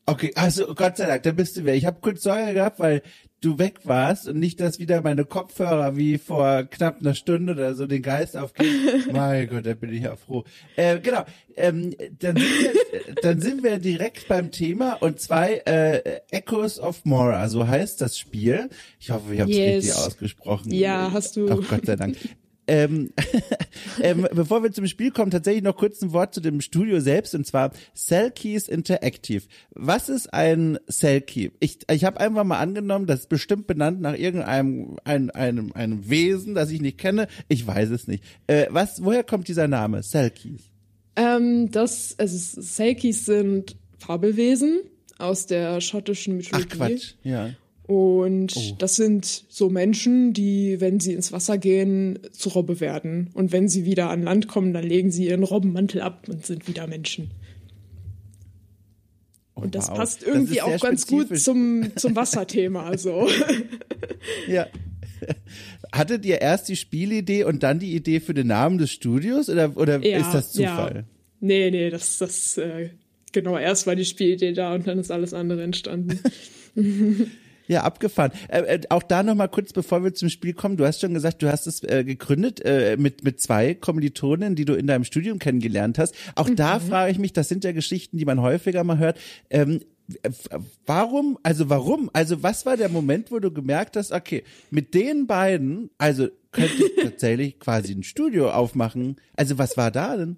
Okay, also Gott sei Dank, da bist du weg. Ich habe kurz Sorge gehabt, weil du weg warst und nicht, dass wieder meine Kopfhörer wie vor knapp einer Stunde oder so den Geist aufgehen. [LAUGHS] mein Gott, da bin ich ja froh. Äh, genau, ähm, dann, sind wir, dann sind wir direkt beim Thema und zwei äh, Echoes of Mora, so heißt das Spiel. Ich hoffe, ich habe es Yes. richtig ausgesprochen. Ja, hast du. Ach Gott sei Dank. [LAUGHS] ähm, [LAUGHS] ähm, bevor wir zum Spiel kommen, tatsächlich noch kurz ein Wort zu dem Studio selbst und zwar Cellkeys Interactive. Was ist ein Cellkey? Ich, ich habe einfach mal angenommen, das ist bestimmt benannt nach irgendeinem einem, einem, einem Wesen, das ich nicht kenne. Ich weiß es nicht. Äh, was, woher kommt dieser Name? Cellkeys? Ähm, das, also Selkies sind Fabelwesen aus der schottischen Mythologie. Ach Quatsch, ja. Und Oh. das sind so Menschen, die, wenn sie ins Wasser gehen, zu Robbe werden. Und wenn sie wieder an Land kommen, dann legen sie ihren Robbenmantel ab und sind wieder Menschen. Oh, Und das wow. passt Das irgendwie sehr auch ganz gut zum, zum Wasserthema. Also. [LAUGHS] Ja. Hattet ihr erst die Spielidee und dann die Idee für den Namen des Studios oder, oder Ja, ist das Zufall? Ja. Nee, nee, das, das äh, genau, erst war die Spielidee da und dann ist alles andere entstanden. [LAUGHS] Ja, abgefahren. Äh, äh, auch da noch mal kurz, bevor wir zum Spiel kommen. Du hast schon gesagt, du hast es äh, gegründet äh, mit mit zwei Kommilitonen, die du in deinem Studium kennengelernt hast. Auch mhm. da frage ich mich, das sind ja Geschichten, die man häufiger mal hört. Ähm, warum, also warum? Also was war der Moment, wo du gemerkt hast, okay, mit den beiden, also könnte ich [LAUGHS] tatsächlich quasi ein Studio aufmachen. Also was war da denn?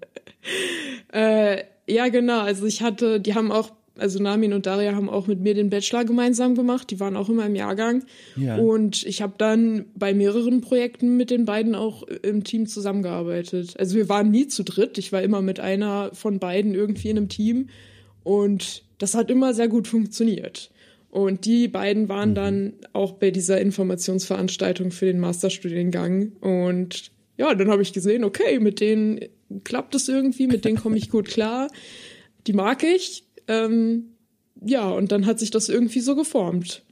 Äh, ja, genau. Also ich hatte, die haben auch also Namin und Daria haben auch mit mir den Bachelor gemeinsam gemacht. Die waren auch immer im Jahrgang. Ja. Und ich habe dann bei mehreren Projekten mit den beiden auch im Team zusammengearbeitet. Also wir waren nie zu dritt. Ich war immer mit einer von beiden irgendwie in einem Team. Und das hat immer sehr gut funktioniert. Und die beiden waren mhm. dann auch bei dieser Informationsveranstaltung für den Masterstudiengang. Und ja, dann habe ich gesehen, okay, mit denen klappt es irgendwie, mit denen komme ich gut klar. Die mag ich ähm, ja, und dann hat sich das irgendwie so geformt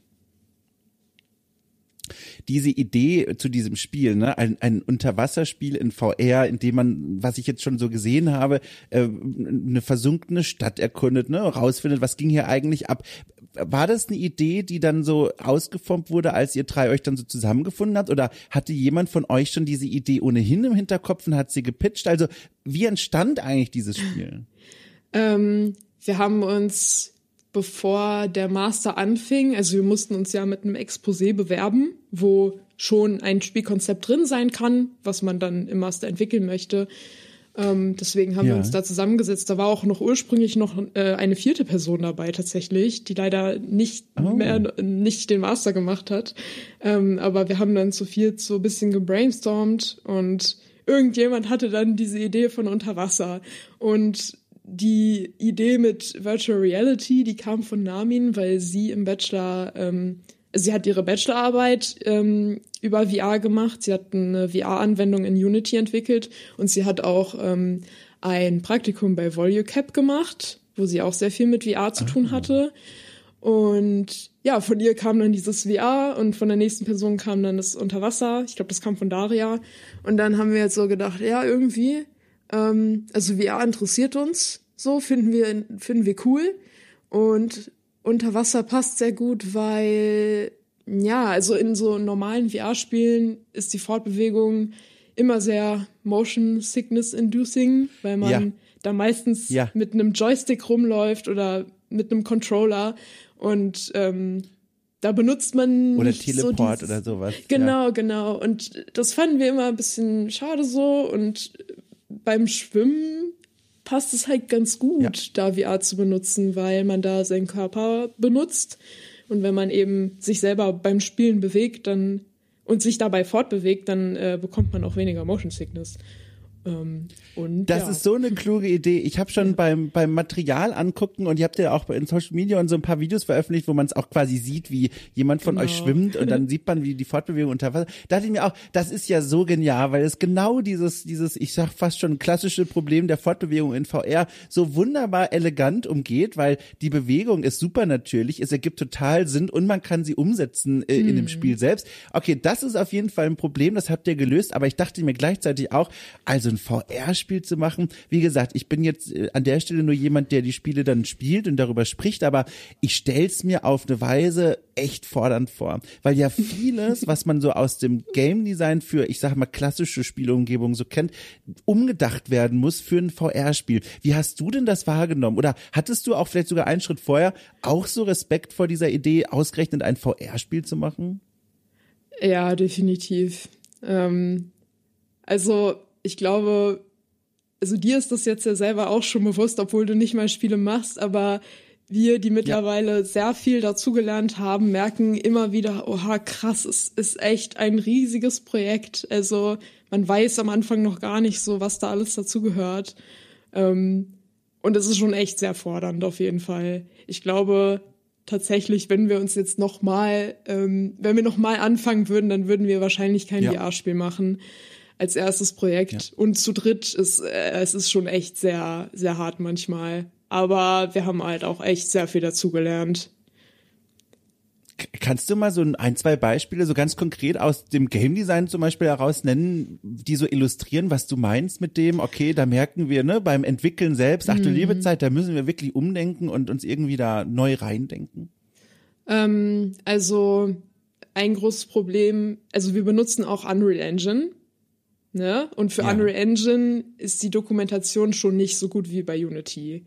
diese Idee zu diesem Spiel, ne, ein, ein Unterwasserspiel in VR, in dem man, was ich jetzt schon so gesehen habe, äh, eine versunkene Stadt erkundet, ne, rausfindet, was ging hier eigentlich ab. War das eine Idee, die dann so ausgeformt wurde, als ihr drei euch dann so zusammengefunden habt? Oder hatte jemand von euch schon diese Idee ohnehin im Hinterkopf und hat sie gepitcht? Also, wie entstand eigentlich dieses Spiel? Ähm, wir haben uns, bevor der Master anfing, also wir mussten uns ja mit einem Exposé bewerben, wo schon ein Spielkonzept drin sein kann, was man dann im Master entwickeln möchte. Ähm, deswegen haben ja. wir uns da zusammengesetzt. Da war auch noch ursprünglich noch äh, eine vierte Person dabei tatsächlich, die leider nicht oh. mehr nicht den Master gemacht hat. Ähm, aber wir haben dann zu viel so ein bisschen gebrainstormt und irgendjemand hatte dann diese Idee von Unterwasser. Und die Idee mit Virtual Reality, die kam von Namin, weil sie im Bachelor, ähm, sie hat ihre Bachelorarbeit ähm, über VR gemacht. Sie hat eine VR-Anwendung in Unity entwickelt und sie hat auch ähm, ein Praktikum bei VolueCap gemacht, wo sie auch sehr viel mit VR zu tun ah. hatte. Und ja, von ihr kam dann dieses VR und von der nächsten Person kam dann das Unterwasser. Ich glaube, das kam von Daria. Und dann haben wir jetzt so gedacht, ja, irgendwie ähm, also VR interessiert uns, so finden wir finden wir cool und unter Wasser passt sehr gut, weil ja, also in so normalen VR-Spielen ist die Fortbewegung immer sehr Motion Sickness Inducing, weil man ja. da meistens ja. mit einem Joystick rumläuft oder mit einem Controller und ähm, da benutzt man oder Teleport so dieses, oder sowas. Genau, ja. genau. Und das fanden wir immer ein bisschen schade so und beim Schwimmen passt es halt ganz gut, ja. da VR zu benutzen, weil man da seinen Körper benutzt. Und wenn man eben sich selber beim Spielen bewegt, dann und sich dabei fortbewegt, dann äh, bekommt man auch weniger Motion Sickness. Ähm, und, das ja. ist so eine kluge Idee. Ich habe schon ja. beim, beim Material angucken und ihr habt ja auch in Social Media und so ein paar Videos veröffentlicht, wo man es auch quasi sieht, wie jemand von genau. euch schwimmt und dann [LAUGHS] sieht man, wie die Fortbewegung unter Wasser. Da dachte ich mir auch, das ist ja so genial, weil es genau dieses, dieses, ich sag fast schon klassische Problem der Fortbewegung in VR so wunderbar elegant umgeht, weil die Bewegung ist super natürlich, es ergibt total Sinn und man kann sie umsetzen äh, hm. in dem hm. Spiel selbst. Okay, das ist auf jeden Fall ein Problem, das habt ihr gelöst, aber ich dachte mir gleichzeitig auch, also ein VR-Spiel zu machen. Wie gesagt, ich bin jetzt äh, an der Stelle nur jemand, der die Spiele dann spielt und darüber spricht, aber ich stell's mir auf eine Weise echt fordernd vor, weil ja vieles, [LAUGHS] was man so aus dem Game Design für, ich sag mal, klassische Spielumgebung so kennt, umgedacht werden muss für ein VR-Spiel. Wie hast du denn das wahrgenommen? Oder hattest du auch vielleicht sogar einen Schritt vorher auch so Respekt vor dieser Idee, ausgerechnet ein VR-Spiel zu machen? Ja, definitiv. Ähm, also ich glaube, also dir ist das jetzt ja selber auch schon bewusst, obwohl du nicht mal Spiele machst, aber wir, die mittlerweile ja. sehr viel dazugelernt haben, merken immer wieder, oha, krass, es ist echt ein riesiges Projekt. Also man weiß am Anfang noch gar nicht so, was da alles dazugehört. Ähm, und es ist schon echt sehr fordernd auf jeden Fall. Ich glaube tatsächlich, wenn wir uns jetzt noch mal, ähm, wenn wir noch mal anfangen würden, dann würden wir wahrscheinlich kein ja. VR-Spiel machen als erstes Projekt. Ja. Und zu dritt ist äh, es ist schon echt sehr, sehr hart manchmal. Aber wir haben halt auch echt sehr viel dazugelernt. Kannst du mal so ein, zwei Beispiele so ganz konkret aus dem Game Design zum Beispiel heraus nennen, die so illustrieren, was du meinst mit dem, okay, da merken wir, ne, beim Entwickeln selbst, ach du mhm. liebe Zeit, da müssen wir wirklich umdenken und uns irgendwie da neu reindenken? Ähm, also ein großes Problem, also wir benutzen auch Unreal Engine. Ne? Und für ja. Unreal Engine ist die Dokumentation schon nicht so gut wie bei Unity.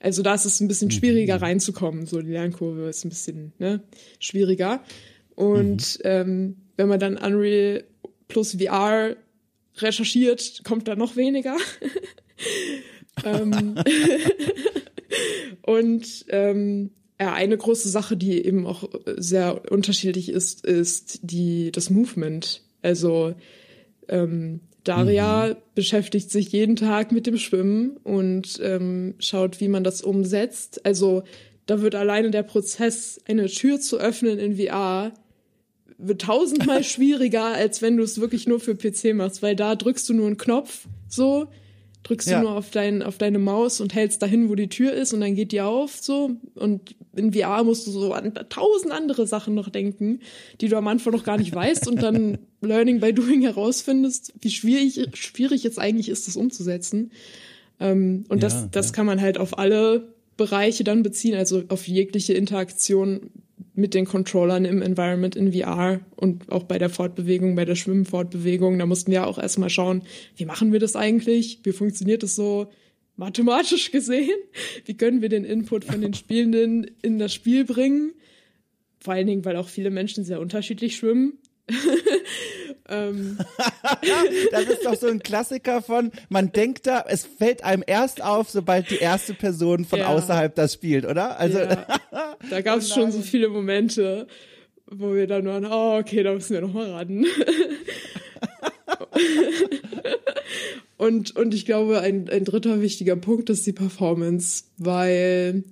Also da ist es ein bisschen mhm. schwieriger mhm. reinzukommen. So die Lernkurve ist ein bisschen ne, schwieriger. Und mhm. ähm, wenn man dann Unreal plus VR recherchiert, kommt da noch weniger. [LAUGHS] ähm, [LAUGHS] und ähm, ja, eine große Sache, die eben auch sehr unterschiedlich ist, ist die das Movement. Also ähm, Daria mhm. beschäftigt sich jeden Tag mit dem Schwimmen und ähm, schaut, wie man das umsetzt. Also da wird alleine der Prozess, eine Tür zu öffnen in VR, wird tausendmal [LAUGHS] schwieriger, als wenn du es wirklich nur für PC machst, weil da drückst du nur einen Knopf, so, drückst ja. du nur auf, dein, auf deine Maus und hältst dahin, wo die Tür ist und dann geht die auf, so. Und in VR musst du so an tausend andere Sachen noch denken, die du am Anfang noch gar nicht weißt und dann [LAUGHS] Learning by Doing herausfindest, wie schwierig, schwierig jetzt eigentlich ist, das umzusetzen. Ähm, und ja, das, das ja. kann man halt auf alle Bereiche dann beziehen, also auf jegliche Interaktion mit den Controllern im Environment in VR und auch bei der Fortbewegung, bei der Schwimmfortbewegung. Da mussten wir auch erstmal schauen, wie machen wir das eigentlich? Wie funktioniert das so mathematisch gesehen? Wie können wir den Input von den Spielenden in das Spiel bringen? Vor allen Dingen, weil auch viele Menschen sehr unterschiedlich schwimmen. [LAUGHS] ähm. [LAUGHS] das ist doch so ein Klassiker von, man denkt da, es fällt einem erst auf, sobald die erste Person von ja. außerhalb das spielt, oder? Also ja. [LAUGHS] da gab es schon so viele Momente, wo wir dann waren, oh, okay, da müssen wir noch mal ran. und, und ich glaube, ein, ein dritter wichtiger Punkt ist die Performance, weil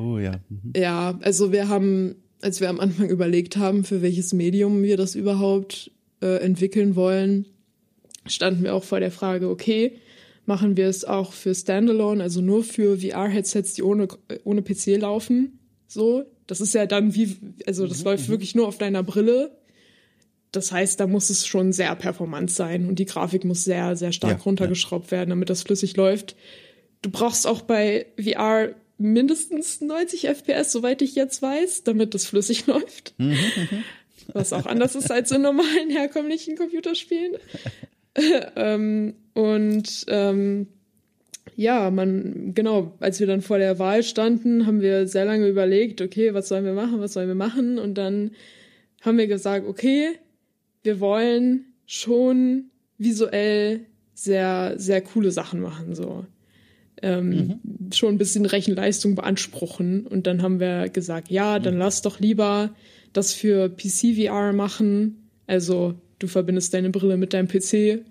Oh ja. Mhm. Ja, also wir haben als wir am Anfang überlegt haben, für welches Medium wir das überhaupt äh, entwickeln wollen, standen wir auch vor der Frage, okay, machen wir es auch für Standalone, also nur für VR-Headsets, die ohne, ohne PC laufen. So, das ist ja dann wie, also das mhm, läuft mhm. wirklich nur auf deiner Brille. Das heißt, da muss es schon sehr performant sein und die Grafik muss sehr, sehr stark ja, runtergeschraubt ja. werden, damit das flüssig läuft. Du brauchst auch bei VR mindestens 90 FPS, soweit ich jetzt weiß, damit das flüssig [LAUGHS] läuft. Mhm, mhm. Was auch anders ist als in normalen herkömmlichen Computerspielen. [LAUGHS] ähm, und ähm, ja, man, genau, als wir dann vor der Wahl standen, haben wir sehr lange überlegt, okay, was sollen wir machen, was sollen wir machen? Und dann haben wir gesagt, okay, wir wollen schon visuell sehr, sehr coole Sachen machen, so ähm, mhm. schon ein bisschen Rechenleistung beanspruchen. Und dann haben wir gesagt, ja, dann mhm. lass doch lieber das für PC-VR machen. Also du verbindest deine Brille mit deinem PC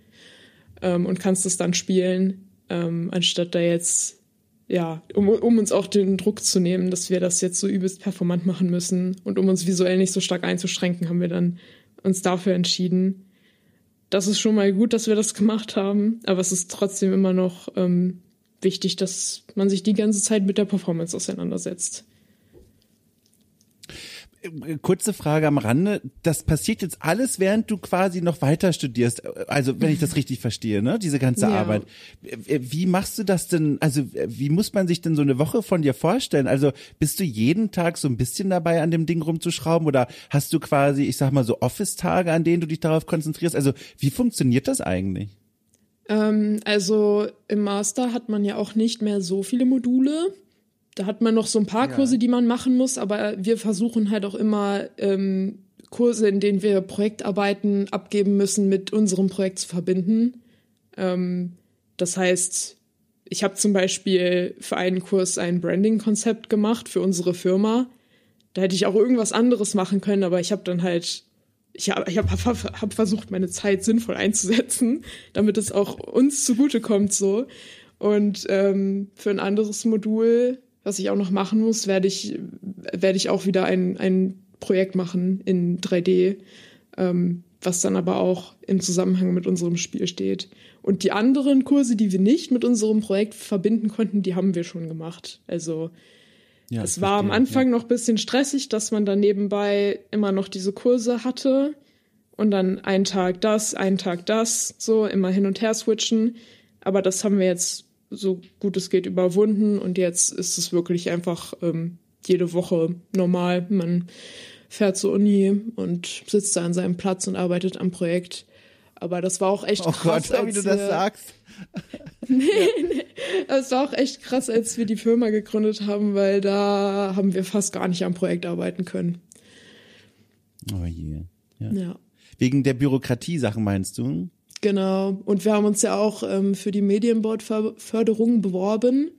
ähm, und kannst es dann spielen, ähm, anstatt da jetzt, ja, um, um uns auch den Druck zu nehmen, dass wir das jetzt so übelst performant machen müssen und um uns visuell nicht so stark einzuschränken, haben wir dann uns dafür entschieden. Das ist schon mal gut, dass wir das gemacht haben, aber es ist trotzdem immer noch ähm, wichtig, dass man sich die ganze Zeit mit der Performance auseinandersetzt. Kurze Frage am Rande. Das passiert jetzt alles, während du quasi noch weiter studierst. Also, wenn ich das richtig verstehe, ne? Diese ganze ja. Arbeit. Wie machst du das denn? Also, wie muss man sich denn so eine Woche von dir vorstellen? Also, bist du jeden Tag so ein bisschen dabei, an dem Ding rumzuschrauben? Oder hast du quasi, ich sag mal, so Office-Tage, an denen du dich darauf konzentrierst? Also, wie funktioniert das eigentlich? Ähm, also im Master hat man ja auch nicht mehr so viele Module. Da hat man noch so ein paar ja. Kurse, die man machen muss, aber wir versuchen halt auch immer ähm, Kurse, in denen wir Projektarbeiten abgeben müssen, mit unserem Projekt zu verbinden. Ähm, das heißt, ich habe zum Beispiel für einen Kurs ein Branding-Konzept gemacht für unsere Firma. Da hätte ich auch irgendwas anderes machen können, aber ich habe dann halt ich habe hab, hab versucht, meine Zeit sinnvoll einzusetzen, damit es auch uns zugutekommt so. Und ähm, für ein anderes Modul, was ich auch noch machen muss, werde ich, werde ich auch wieder ein, ein Projekt machen in 3D, ähm, was dann aber auch im Zusammenhang mit unserem Spiel steht. Und die anderen Kurse, die wir nicht mit unserem Projekt verbinden konnten, die haben wir schon gemacht. Also Ja, es war am Anfang ja. noch ein bisschen stressig, dass man dann nebenbei immer noch diese Kurse hatte und dann einen Tag das, einen Tag das, so immer hin und her switchen. Aber das haben wir jetzt so gut es geht überwunden und jetzt ist es wirklich einfach ähm, jede Woche normal. Man fährt zur Uni und sitzt da an seinem Platz und arbeitet am Projekt. Aber das war auch echt oh krass. Gott, wie du das sagst. [LAUGHS] nee, nee. Es war auch echt krass, als wir die Firma gegründet haben, weil da haben wir fast gar nicht am Projekt arbeiten können. Oh je. Ja. ja. Wegen der Bürokratie-Sachen meinst du? Genau. Und wir haben uns ja auch ähm, für die Medienbordförderung beworben,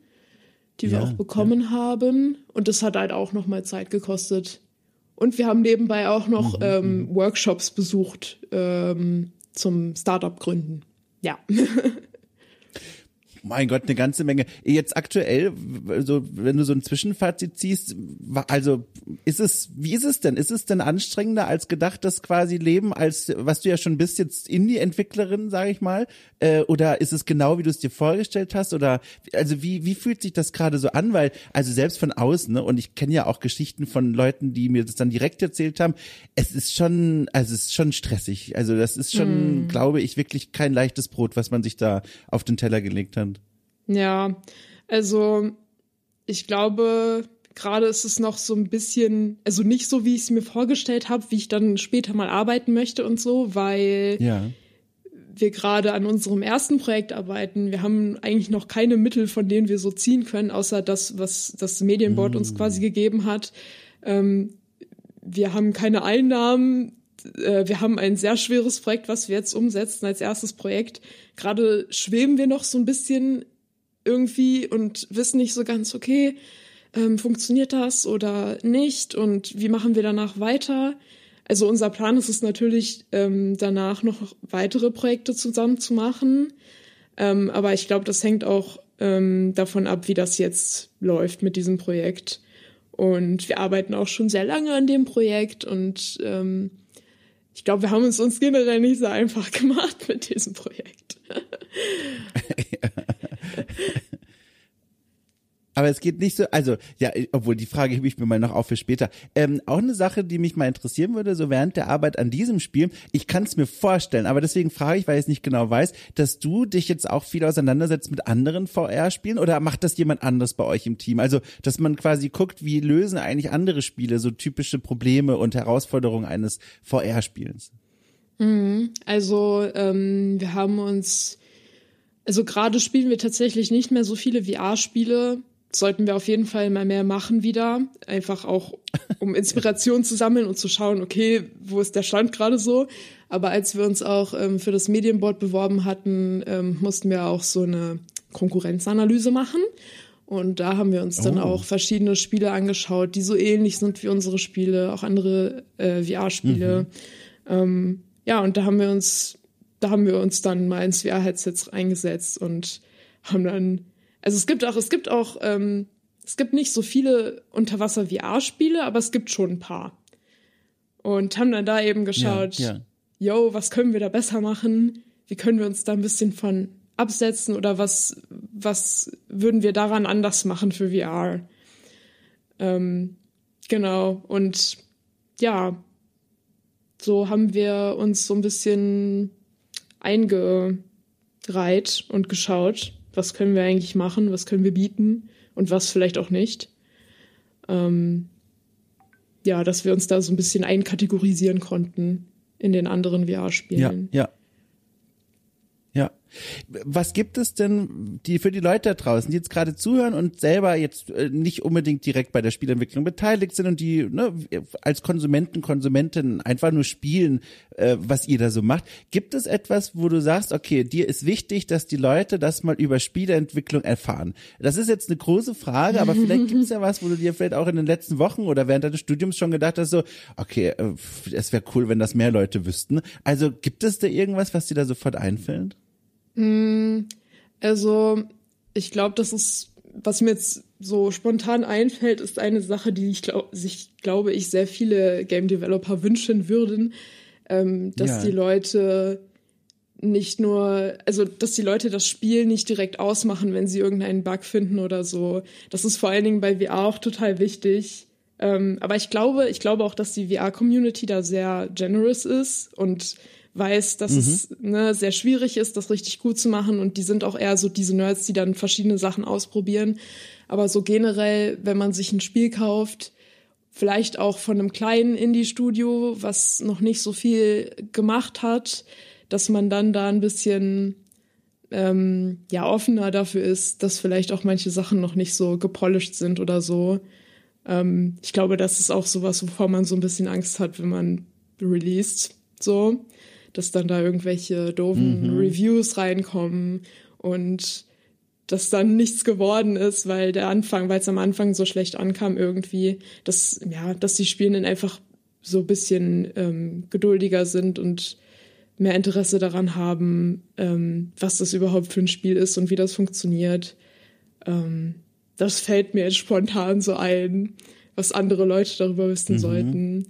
die ja, wir auch bekommen ja. haben. Und das hat halt auch nochmal Zeit gekostet. Und wir haben nebenbei auch noch mhm, ähm, mhm. Workshops besucht ähm, zum Startup gründen. Ja. [LAUGHS] Mein Gott, eine ganze Menge. Jetzt aktuell, so, wenn du so ein Zwischenfazit ziehst, also ist es, wie ist es denn? Ist es denn anstrengender als gedacht, das quasi Leben, als was du ja schon bist, jetzt Indie-Entwicklerin, sage ich mal? Äh, oder ist es genau, wie du es dir vorgestellt hast? Oder also wie, wie fühlt sich das gerade so an? Weil, also selbst von außen, ne, und ich kenne ja auch Geschichten von Leuten, die mir das dann direkt erzählt haben, es ist schon, also es ist schon stressig. Also das ist schon, mm. glaube ich, wirklich kein leichtes Brot, was man sich da auf den Teller gelegt hat. Ja, also ich glaube, gerade ist es noch so ein bisschen, also nicht so, wie ich es mir vorgestellt habe, wie ich dann später mal arbeiten möchte und so, weil ja. wir gerade an unserem ersten Projekt arbeiten. Wir haben eigentlich noch keine Mittel, von denen wir so ziehen können, außer das, was das Medienboard mm. uns quasi gegeben hat. Ähm, wir haben keine Einnahmen. Äh, wir haben ein sehr schweres Projekt, was wir jetzt umsetzen als erstes Projekt. Gerade schweben wir noch so ein bisschen irgendwie und wissen nicht so ganz, okay, ähm, funktioniert das oder nicht und wie machen wir danach weiter? Also unser Plan ist es natürlich, ähm, danach noch weitere Projekte zusammen zu machen. Ähm, aber ich glaube, das hängt auch ähm, davon ab, wie das jetzt läuft mit diesem Projekt. Und wir arbeiten auch schon sehr lange an dem Projekt und ähm, ich glaube, wir haben es uns generell nicht so einfach [LAUGHS] gemacht mit diesem Projekt. [LAUGHS] [LAUGHS] [LAUGHS] Aber es geht nicht so, also ja, obwohl die Frage hebe ich mir mal noch auf für später. Ähm, auch eine Sache, die mich mal interessieren würde, so während der Arbeit an diesem Spiel, ich kann es mir vorstellen, aber deswegen frage ich, weil ich es nicht genau weiß, dass du dich jetzt auch viel auseinandersetzt mit anderen VR-Spielen oder macht das jemand anderes bei euch im Team? Also, dass man quasi guckt, wie lösen eigentlich andere Spiele so typische Probleme und Herausforderungen eines VR-Spiels? Mhm. Also, ähm, wir haben uns also gerade spielen wir tatsächlich nicht mehr so viele VR-Spiele, sollten wir auf jeden Fall mal mehr machen wieder. Einfach auch, um [LAUGHS] Inspiration zu sammeln und zu schauen, okay, wo ist der Stand gerade so. Aber als wir uns auch ähm, für das Medienboard beworben hatten, ähm, mussten wir auch so eine Konkurrenzanalyse machen. Und da haben wir uns dann oh. auch verschiedene Spiele angeschaut, die so ähnlich sind wie unsere Spiele, auch andere äh, VR-Spiele. Mhm. Ähm, ja, und da haben wir uns, da haben wir uns dann mal ins VR-Headset eingesetzt und haben dann also es gibt auch, es gibt auch, ähm, es gibt nicht so viele Unterwasser-VR-Spiele, aber es gibt schon ein paar. Und haben dann da eben geschaut, ja, ja. yo, was können wir da besser machen? Wie können wir uns da ein bisschen von absetzen oder was, was würden wir daran anders machen für VR? Ähm, genau. Und ja, so haben wir uns so ein bisschen eingereiht und geschaut, was können wir eigentlich machen, was können wir bieten und was vielleicht auch nicht. Ähm, ja, dass wir uns da so ein bisschen einkategorisieren konnten in den anderen VR-Spielen. Ja, ja. Was gibt es denn die für die Leute da draußen, die jetzt gerade zuhören und selber jetzt äh, nicht unbedingt direkt bei der Spielentwicklung beteiligt sind und die ne, als Konsumenten, Konsumentinnen einfach nur spielen, äh, was ihr da so macht? Gibt es etwas, wo du sagst, okay, dir ist wichtig, dass die Leute das mal über Spieleentwicklung erfahren? Das ist jetzt eine große Frage, aber vielleicht gibt es ja was, wo du dir vielleicht auch in den letzten Wochen oder während deines Studiums schon gedacht hast, so, okay, äh, es wäre cool, wenn das mehr Leute wüssten. Also gibt es da irgendwas, was dir da sofort einfällt? Mm, also, ich glaube, das ist, was mir jetzt so spontan einfällt, ist eine Sache, die ich glaub, sich, glaube ich, sehr viele Game Developer wünschen würden, ähm, dass ja. die Leute nicht nur, also dass die Leute das Spiel nicht direkt ausmachen, wenn sie irgendeinen Bug finden oder so. Das ist vor allen Dingen bei VR auch total wichtig. Ähm, aber ich glaube, ich glaube auch, dass die VR-Community da sehr generous ist und weiß, dass mhm. es ne, sehr schwierig ist, das richtig gut zu machen. Und die sind auch eher so diese Nerds, die dann verschiedene Sachen ausprobieren. Aber so generell, wenn man sich ein Spiel kauft, vielleicht auch von einem kleinen Indie-Studio, was noch nicht so viel gemacht hat, dass man dann da ein bisschen ähm, ja offener dafür ist, dass vielleicht auch manche Sachen noch nicht so gepolished sind oder so. Ähm, ich glaube, das ist auch sowas, wovor man so ein bisschen Angst hat, wenn man released, so, dass dann da irgendwelche doofen mhm. Reviews reinkommen und dass dann nichts geworden ist, weil der Anfang, weil es am Anfang so schlecht ankam irgendwie, dass ja, dass die Spielenden einfach so ein bisschen ähm, geduldiger sind und mehr Interesse daran haben, ähm, was das überhaupt für ein Spiel ist und wie das funktioniert. Ähm, das fällt mir jetzt spontan so ein, was andere Leute darüber wissen mhm. sollten.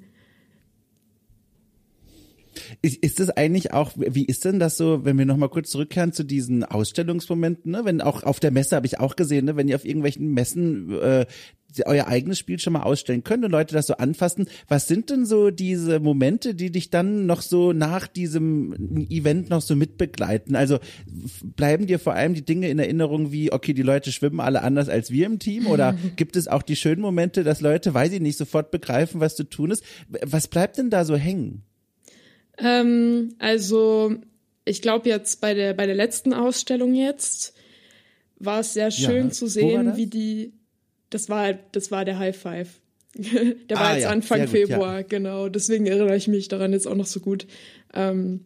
Ist, das eigentlich auch, wie ist denn das so, wenn wir nochmal kurz zurückkehren zu diesen Ausstellungsmomenten, ne? Wenn auch auf der Messe habe ich auch gesehen, ne? wenn ihr auf irgendwelchen Messen äh, euer eigenes Spiel schon mal ausstellen könnt und Leute das so anfassen. Was sind denn so diese Momente, die dich dann noch so nach diesem Event noch so mitbegleiten? Also bleiben dir vor allem die Dinge in Erinnerung wie, okay, die Leute schwimmen alle anders als wir im Team oder [LAUGHS] gibt es auch die schönen Momente, dass Leute, weiß ich nicht, sofort begreifen, was zu tun ist? Was bleibt denn da so hängen? Ähm, also ich glaube jetzt bei der bei der letzten Ausstellung jetzt war es sehr schön ja, zu sehen, wie die das war das war der High Five. [LAUGHS] der war ah, jetzt ja, Anfang gut, Februar, ja. genau. Deswegen erinnere ich mich daran jetzt auch noch so gut. Ähm,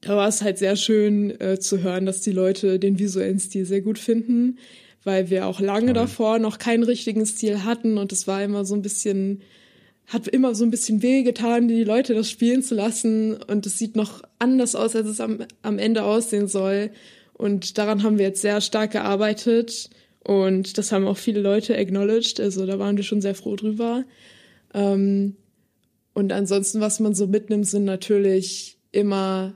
da war es halt sehr schön äh, zu hören, dass die Leute den visuellen Stil sehr gut finden, weil wir auch lange Toll. davor noch keinen richtigen Stil hatten und es war immer so ein bisschen hat immer so ein bisschen weh getan, die Leute das spielen zu lassen. Und es sieht noch anders aus, als es am, am Ende aussehen soll. Und daran haben wir jetzt sehr stark gearbeitet. Und das haben auch viele Leute acknowledged. Also da waren wir schon sehr froh drüber. Ähm, und ansonsten, was man so mitnimmt, sind natürlich immer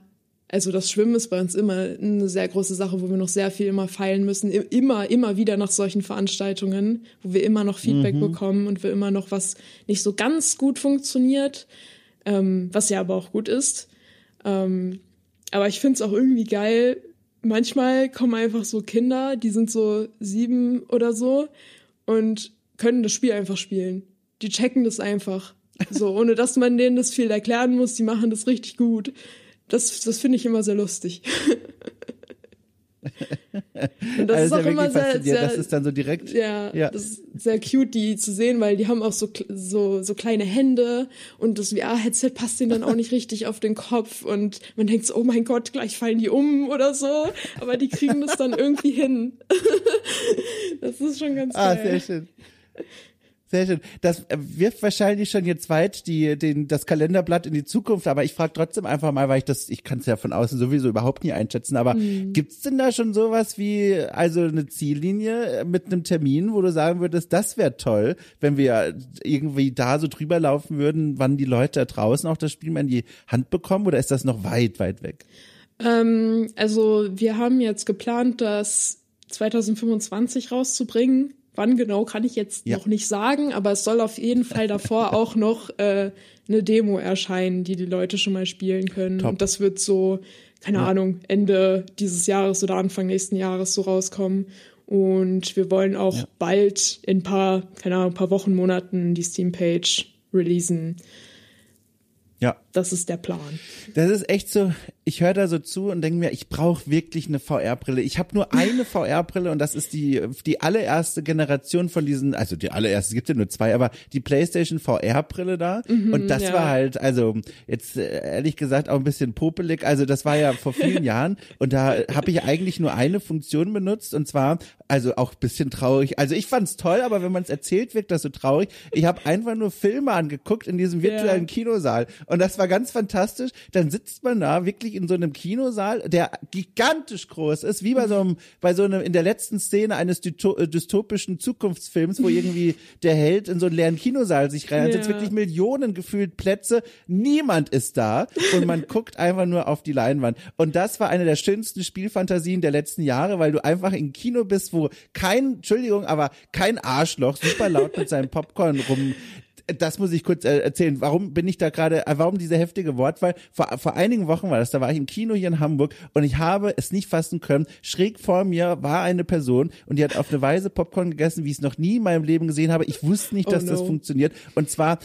also das Schwimmen ist bei uns immer eine sehr große Sache, wo wir noch sehr viel immer feilen müssen. Immer, immer wieder nach solchen Veranstaltungen, wo wir immer noch Feedback mhm. bekommen und wir immer noch was nicht so ganz gut funktioniert, ähm, was ja aber auch gut ist. Ähm, aber ich finde es auch irgendwie geil. Manchmal kommen einfach so Kinder, die sind so sieben oder so und können das Spiel einfach spielen. Die checken das einfach. So, ohne dass man denen das viel erklären muss, die machen das richtig gut. Das, das finde ich immer sehr lustig. [LAUGHS] Und das also ist auch immer sehr, sehr, das ist dann so direkt. Ja, ja, das ist sehr cute, die zu sehen, weil die haben auch so, so, so kleine Hände und das VR-Headset passt ihnen dann auch nicht richtig auf den Kopf und man denkt so, oh mein Gott, gleich fallen die um oder so, aber die kriegen das dann irgendwie hin. [LAUGHS] das ist schon ganz ah, geil. Ah, sehr schön. Sehr schön. Das äh, wirft wahrscheinlich schon jetzt weit die, den, das Kalenderblatt in die Zukunft, aber ich frage trotzdem einfach mal, weil ich das, ich kann es ja von außen sowieso überhaupt nie einschätzen, aber mhm. gibt's denn da schon sowas wie, also eine Ziellinie mit einem Termin, wo du sagen würdest, das wäre toll, wenn wir irgendwie da so drüber laufen würden, wann die Leute da draußen auch das Spiel mal in die Hand bekommen oder ist das noch weit, weit weg? Ähm, also wir haben jetzt geplant, das 2025 rauszubringen. Wann genau kann ich jetzt ja. noch nicht sagen, aber es soll auf jeden Fall davor [LAUGHS] auch noch äh, eine Demo erscheinen, die die Leute schon mal spielen können. Top. Und das wird so, keine ja. Ahnung, Ende dieses Jahres oder Anfang nächsten Jahres so rauskommen. Und wir wollen auch ja. bald in ein paar, keine Ahnung, ein paar Wochen, Monaten die Steam-Page releasen. Ja. Das ist der Plan. Das ist echt so, ich höre da so zu und denke mir, ich brauche wirklich eine VR-Brille. Ich habe nur eine VR-Brille und das ist die, die allererste Generation von diesen, also die allererste, es gibt ja nur zwei, aber die PlayStation VR-Brille da. Mhm, und das ja. war halt, also jetzt äh, ehrlich gesagt auch ein bisschen popelig. Also das war ja vor vielen [LAUGHS] Jahren und da habe ich eigentlich nur eine Funktion benutzt und zwar, also auch bisschen traurig. Also ich fand's toll, aber wenn man es erzählt, wirkt das so traurig. Ich habe einfach nur Filme angeguckt in diesem virtuellen ja. Kinosaal und das war war ganz fantastisch. Dann sitzt man da wirklich in so einem Kinosaal, der gigantisch groß ist, wie bei so einem, bei so einem, in der letzten Szene eines äh, dystopischen Zukunftsfilms, wo irgendwie der Held in so einen leeren Kinosaal sich rein, ja. wirklich Millionen gefühlt Plätze, niemand ist da und man [LAUGHS] guckt einfach nur auf die Leinwand. Und das war eine der schönsten Spielfantasien der letzten Jahre, weil du einfach im Kino bist, wo kein, Entschuldigung, aber kein Arschloch super laut mit seinem Popcorn rum das muss ich kurz äh, erzählen. Warum bin ich da gerade, äh, warum diese heftige Wortwahl? Vor, vor einigen Wochen war das, da war ich im Kino hier in Hamburg und ich habe es nicht fassen können. Schräg vor mir war eine Person und die hat auf eine Weise Popcorn gegessen, wie ich es noch nie in meinem Leben gesehen habe. Ich wusste nicht, dass oh no. das funktioniert. Und zwar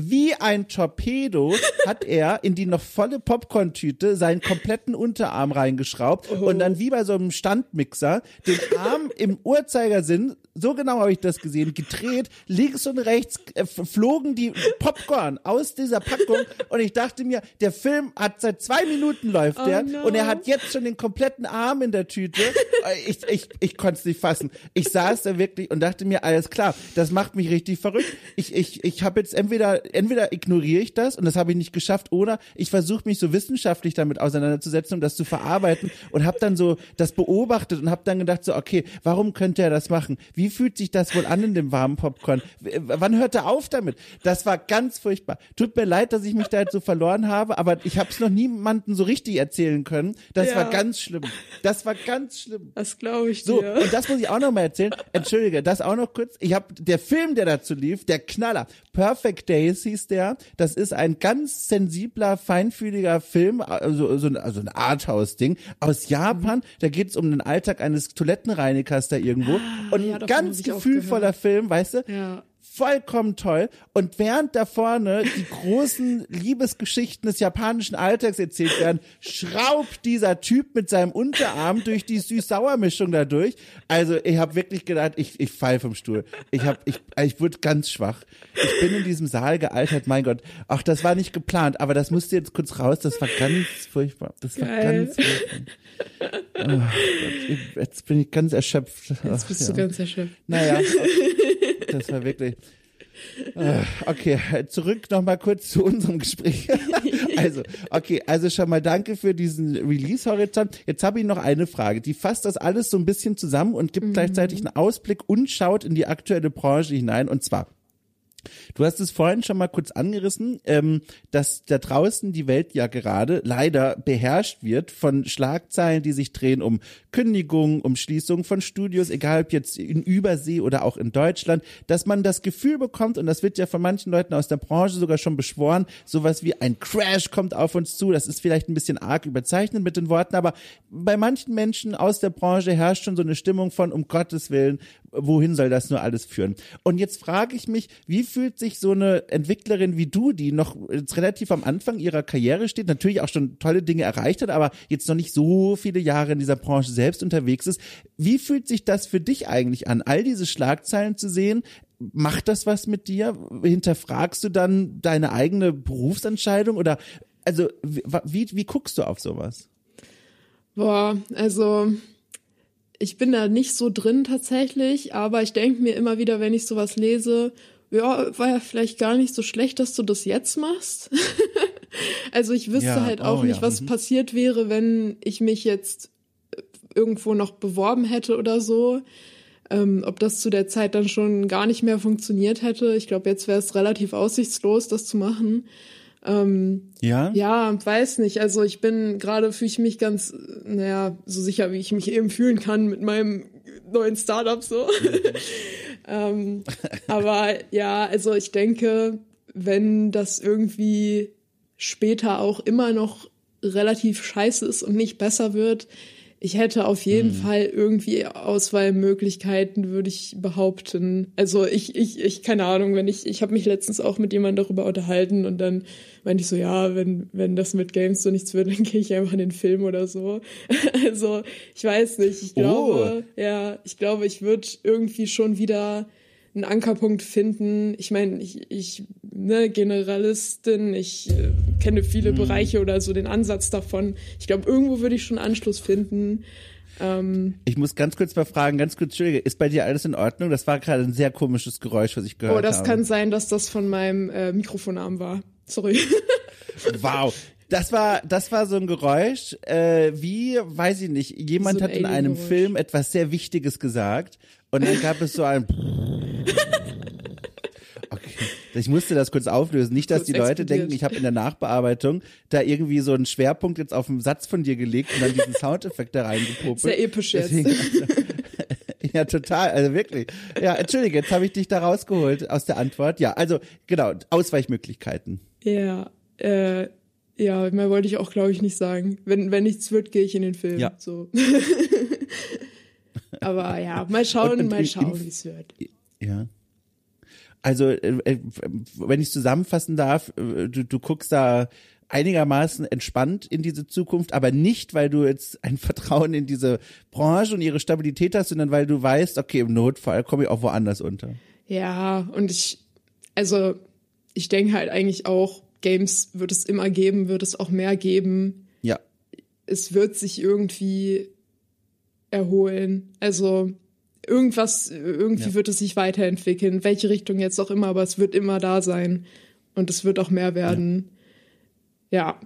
wie ein Torpedo hat er in die noch volle Popcorn-Tüte seinen kompletten Unterarm reingeschraubt oh. und dann wie bei so einem Standmixer den Arm im Uhrzeigersinn, so genau habe ich das gesehen, gedreht, links und rechts äh, flogen die Popcorn aus dieser Packung und ich dachte mir, der Film hat seit zwei Minuten läuft oh der no. und er hat jetzt schon den kompletten Arm in der Tüte. Ich, ich, ich konnte es nicht fassen. Ich saß da wirklich und dachte mir, alles klar, das macht mich richtig verrückt. Ich, ich, ich habe jetzt entweder entweder ignoriere ich das und das habe ich nicht geschafft oder ich versuche mich so wissenschaftlich damit auseinanderzusetzen, um das zu verarbeiten und habe dann so das beobachtet und habe dann gedacht so, okay, warum könnte er das machen? Wie fühlt sich das wohl an in dem warmen Popcorn? W wann hört er auf damit? Das war ganz furchtbar. Tut mir leid, dass ich mich da jetzt so verloren habe, aber ich habe es noch niemandem so richtig erzählen können. Das ja. war ganz schlimm. Das war ganz schlimm. Das glaube ich dir. So, und das muss ich auch noch mal erzählen. Entschuldige, das auch noch kurz. Ich habe der Film, der dazu lief, der Knaller, Perfect Days hieß der. Das ist ein ganz sensibler, feinfühliger Film, also, so, also ein Arthouse-Ding aus Japan. Mhm. Da geht es um den Alltag eines Toilettenreinigers da irgendwo. Ah, Und ja, ein ganz gefühlvoller Film, weißt du? Ja vollkommen toll. Und während da vorne die großen Liebesgeschichten des japanischen Alltags erzählt werden, schraubt dieser Typ mit seinem Unterarm durch die Süß-Sauer-Mischung da durch. Also ich habe wirklich gedacht, ich, ich fall vom Stuhl. Ich hab, ich, ich wurde ganz schwach. Ich bin in diesem Saal gealtert, mein Gott. Ach, das war nicht geplant, aber das musste jetzt kurz raus. Das war ganz furchtbar. Das war Geil. ganz furchtbar. Oh, jetzt bin ich ganz erschöpft. Jetzt bist Ach, du ganz erschöpft. Naja. Das war wirklich. Äh, okay, zurück nochmal kurz zu unserem Gespräch. [LAUGHS] Also, okay, also schon mal danke für diesen Release-Horizont. Jetzt habe ich noch eine Frage, die fasst das alles so ein bisschen zusammen und gibt mhm. gleichzeitig einen Ausblick und schaut in die aktuelle Branche hinein. Und zwar, Du hast es vorhin schon mal kurz angerissen, ähm, dass da draußen die Welt ja gerade leider beherrscht wird von Schlagzeilen, die sich drehen um Kündigungen, um Schließungen von Studios, egal ob jetzt in Übersee oder auch in Deutschland, dass man das Gefühl bekommt, und das wird ja von manchen Leuten aus der Branche sogar schon beschworen, sowas wie ein Crash kommt auf uns zu. Das ist vielleicht ein bisschen arg überzeichnet mit den Worten, aber bei manchen Menschen aus der Branche herrscht schon so eine Stimmung von, um Gottes Willen, wohin soll das nur alles führen? Und jetzt frage ich mich, wie fühlt sich so eine Entwicklerin wie du, die noch relativ am Anfang ihrer Karriere steht, natürlich auch schon tolle Dinge erreicht hat, aber jetzt noch nicht so viele Jahre in dieser Branche selbst unterwegs ist, wie fühlt sich das für dich eigentlich an, all diese Schlagzeilen zu sehen? Macht das was mit dir? Hinterfragst du dann deine eigene Berufsentscheidung oder also wie, wie guckst du auf sowas? Boah, also ich bin da nicht so drin tatsächlich, aber ich denke mir immer wieder, wenn ich sowas lese, ja, war ja vielleicht gar nicht so schlecht, dass du das jetzt machst. [LAUGHS] also ich wüsste ja, halt auch oh, nicht, ja. was mhm. passiert wäre, wenn ich mich jetzt irgendwo noch beworben hätte oder so. Ähm, ob das zu der Zeit dann schon gar nicht mehr funktioniert hätte. Ich glaube, jetzt wäre es relativ aussichtslos, das zu machen. Ähm, ja? Ja, weiß nicht. Also ich bin gerade fühle ich mich ganz, naja, so sicher, wie ich mich eben fühlen kann mit meinem neuen Startup so. Mhm. [LAUGHS] ähm, aber ja, also ich denke, wenn das irgendwie später auch immer noch relativ scheiße ist und nicht besser wird, ich hätte auf jeden hm. Fall irgendwie Auswahlmöglichkeiten, würde ich behaupten. Also ich, ich, ich, keine Ahnung, wenn ich, ich habe mich letztens auch mit jemandem darüber unterhalten und dann meinte ich so, ja, wenn, wenn das mit Games so nichts wird, [LAUGHS] dann gehe ich einfach in den Film oder so. [LAUGHS] also ich weiß nicht. Ich glaube, oh. ja, ich glaube, ich würde irgendwie schon wieder einen Ankerpunkt finden. Ich meine, ich, ich ne, Generalistin, ich äh, kenne viele mhm. Bereiche oder so den Ansatz davon. Ich glaube, irgendwo würde ich schon Anschluss finden. Ähm, ich muss ganz kurz mal fragen, ganz kurz, Entschuldige, ist bei dir alles in Ordnung? Das war gerade ein sehr komisches Geräusch, was ich gehört habe. Oh, das habe. kann sein, dass das von meinem äh, Mikrofonarm war. Sorry. [LAUGHS] Wow. Das war, das war so ein Geräusch, äh, wie, weiß ich nicht, jemand So ein hat in einem. Film etwas sehr Wichtiges gesagt und dann gab es so ein Okay. Ich musste das kurz auflösen. Nicht, dass Kurz die Leute explodiert. denken, ich habe in der Nachbearbeitung da irgendwie so einen Schwerpunkt jetzt auf einen Satz von dir gelegt und dann diesen Soundeffekt da reingepopelt. Sehr episch jetzt. Deswegen, [LAUGHS] ja, total. Also wirklich. Ja, entschuldige, jetzt habe ich dich da rausgeholt aus der Antwort. Ja, also genau, Ausweichmöglichkeiten. Ja, äh, ja, mehr wollte ich auch, glaube ich, nicht sagen. Wenn, wenn nichts wird, gehe ich in den Film. Ja. So. [LAUGHS] Aber ja, mal schauen, Und- mal schauen, wie es wird. Ja. Also, äh, äh, wenn ich zusammenfassen darf, äh, du, du guckst da einigermaßen entspannt in diese Zukunft, aber nicht, weil du jetzt ein [LAUGHS] Vertrauen in diese Branche und ihre Stabilität hast, sondern weil du weißt, okay, im Notfall komme ich auch woanders unter. Ja, und ich, also, ich denke halt eigentlich auch, Games wird es immer geben, wird es auch mehr geben. Ja. Es wird sich irgendwie erholen. Also, irgendwas, irgendwie Ja. wird es sich weiterentwickeln, in welche Richtung jetzt auch immer, aber es wird immer da sein. Und es wird auch mehr werden. Ja,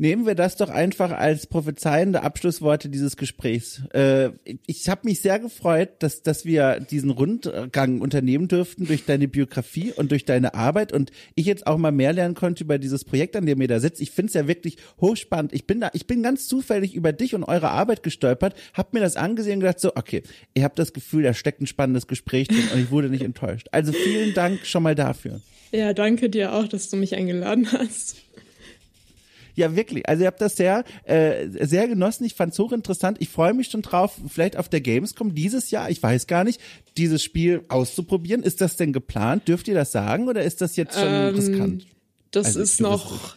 Nehmen wir das doch einfach als prophezeiende Abschlussworte dieses Gesprächs. Äh, ich habe mich sehr gefreut, dass, dass wir diesen Rundgang unternehmen dürften durch deine Biografie und durch deine Arbeit und ich jetzt auch mal mehr lernen konnte über dieses Projekt, an dem ihr da sitzt. Ich finde es ja wirklich hochspannend. Ich bin da, ich bin ganz zufällig über dich und eure Arbeit gestolpert, hab mir das angesehen und gedacht so, okay, ihr habt das Gefühl, da steckt ein spannendes Gespräch drin und ich wurde nicht [LAUGHS] enttäuscht. Also vielen Dank schon mal dafür. Ja, danke dir auch, dass du mich eingeladen hast. Ja, wirklich. Also ihr habt das sehr, äh, sehr genossen. Ich fand's hochinteressant. Ich freue mich schon drauf, vielleicht auf der Gamescom dieses Jahr, ich weiß gar nicht, dieses Spiel auszuprobieren. Ist das denn geplant? Dürft ihr das sagen oder ist das jetzt schon Ähm, riskant? Das Also, ist noch,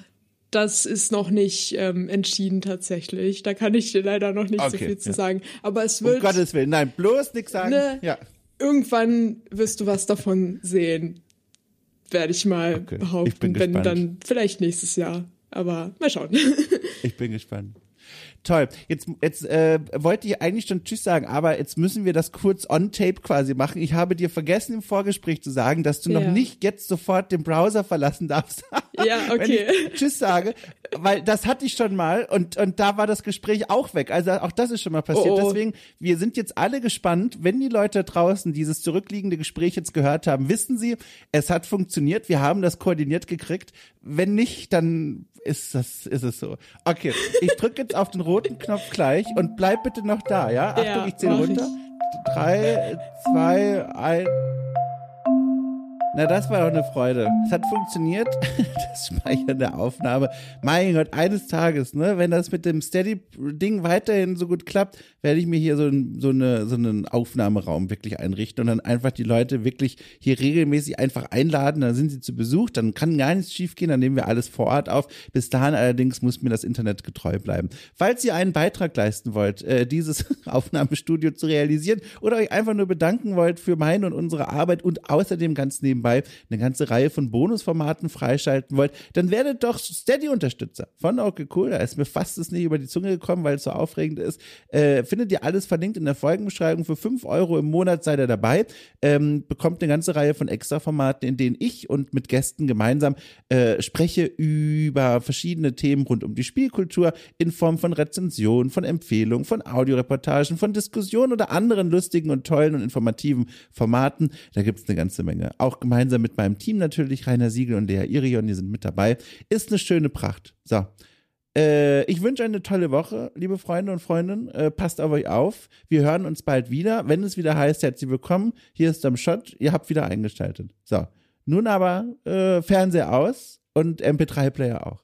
das ist noch nicht ähm, entschieden tatsächlich. Da kann ich dir leider noch nicht so Okay, viel zu ja. sagen. Aber es Um wird Gottes Willen, nein, bloß nichts sagen. Ne. Ja. irgendwann wirst du was davon sehen, werde ich mal Okay, ich behaupten, bin wenn gespannt. dann vielleicht nächstes Jahr. Aber mal schauen. [LAUGHS] Ich bin gespannt. Toll. Jetzt, jetzt äh, wollte ich eigentlich schon Tschüss sagen, aber jetzt müssen wir das kurz on tape quasi machen. Ich habe dir vergessen im Vorgespräch zu sagen, dass du noch Ja. nicht jetzt sofort den Browser verlassen darfst. [LAUGHS] Ja, [LAUGHS] Wenn okay. ich Tschüss sage, weil das hatte ich schon mal und und da war das Gespräch auch weg. Also auch das ist schon mal passiert. Oh, oh. Deswegen, wir sind jetzt alle gespannt, wenn die Leute draußen dieses zurückliegende Gespräch jetzt gehört haben, wissen sie, es hat funktioniert. Wir haben das koordiniert gekriegt. Wenn nicht, dann ist das ist es so. Okay, ich drücke jetzt auf den roten Knopf gleich und bleib bitte noch da, ja? Achtung, Ja, ich zähle runter. Drei, zwei, ein. Na, das war doch eine Freude. Es hat funktioniert. [LAUGHS] Das Speichern der Aufnahme. Mein Gott, eines Tages, ne, wenn das mit dem Steady-Ding weiterhin so gut klappt, werde ich mir hier so, ein, so, eine, so einen Aufnahmeraum wirklich einrichten und dann einfach die Leute wirklich hier regelmäßig einfach einladen. Dann sind sie zu Besuch, dann kann gar nichts schiefgehen, dann nehmen wir alles vor Ort auf. Bis dahin allerdings muss mir das Internet getreu bleiben. Falls ihr einen Beitrag leisten wollt, äh, dieses [LAUGHS] Aufnahmestudio zu realisieren oder euch einfach nur bedanken wollt für meine und unsere Arbeit und außerdem ganz nebenbei eine ganze Reihe von Bonusformaten freischalten wollt, dann werdet doch Steady-Unterstützer von Okay Cool. Da ist mir fast es nicht über die Zunge gekommen, weil es so aufregend ist. Äh, findet ihr alles verlinkt in der Folgenbeschreibung. Für 5 Euro im Monat seid ihr dabei. Ähm, bekommt eine ganze Reihe von Extra-Formaten, in denen ich und mit Gästen gemeinsam äh, spreche über verschiedene Themen rund um die Spielkultur in Form von Rezensionen, von Empfehlungen, von Audioreportagen, von Diskussionen oder anderen lustigen und tollen und informativen Formaten. Da gibt's eine ganze Menge. Auch gemeinsam mit meinem Team natürlich, Rainer Siegel und Lea Irion, die sind mit dabei. Ist eine schöne Pracht. So. Äh, ich wünsche eine tolle Woche, liebe Freunde und Freundinnen. Äh, passt auf euch auf. Wir hören uns bald wieder. Wenn es wieder heißt, herzlich willkommen. Hier ist am Shot. Ihr habt wieder eingeschaltet. So. Nun aber äh, Fernseher aus und MP3-Player auch.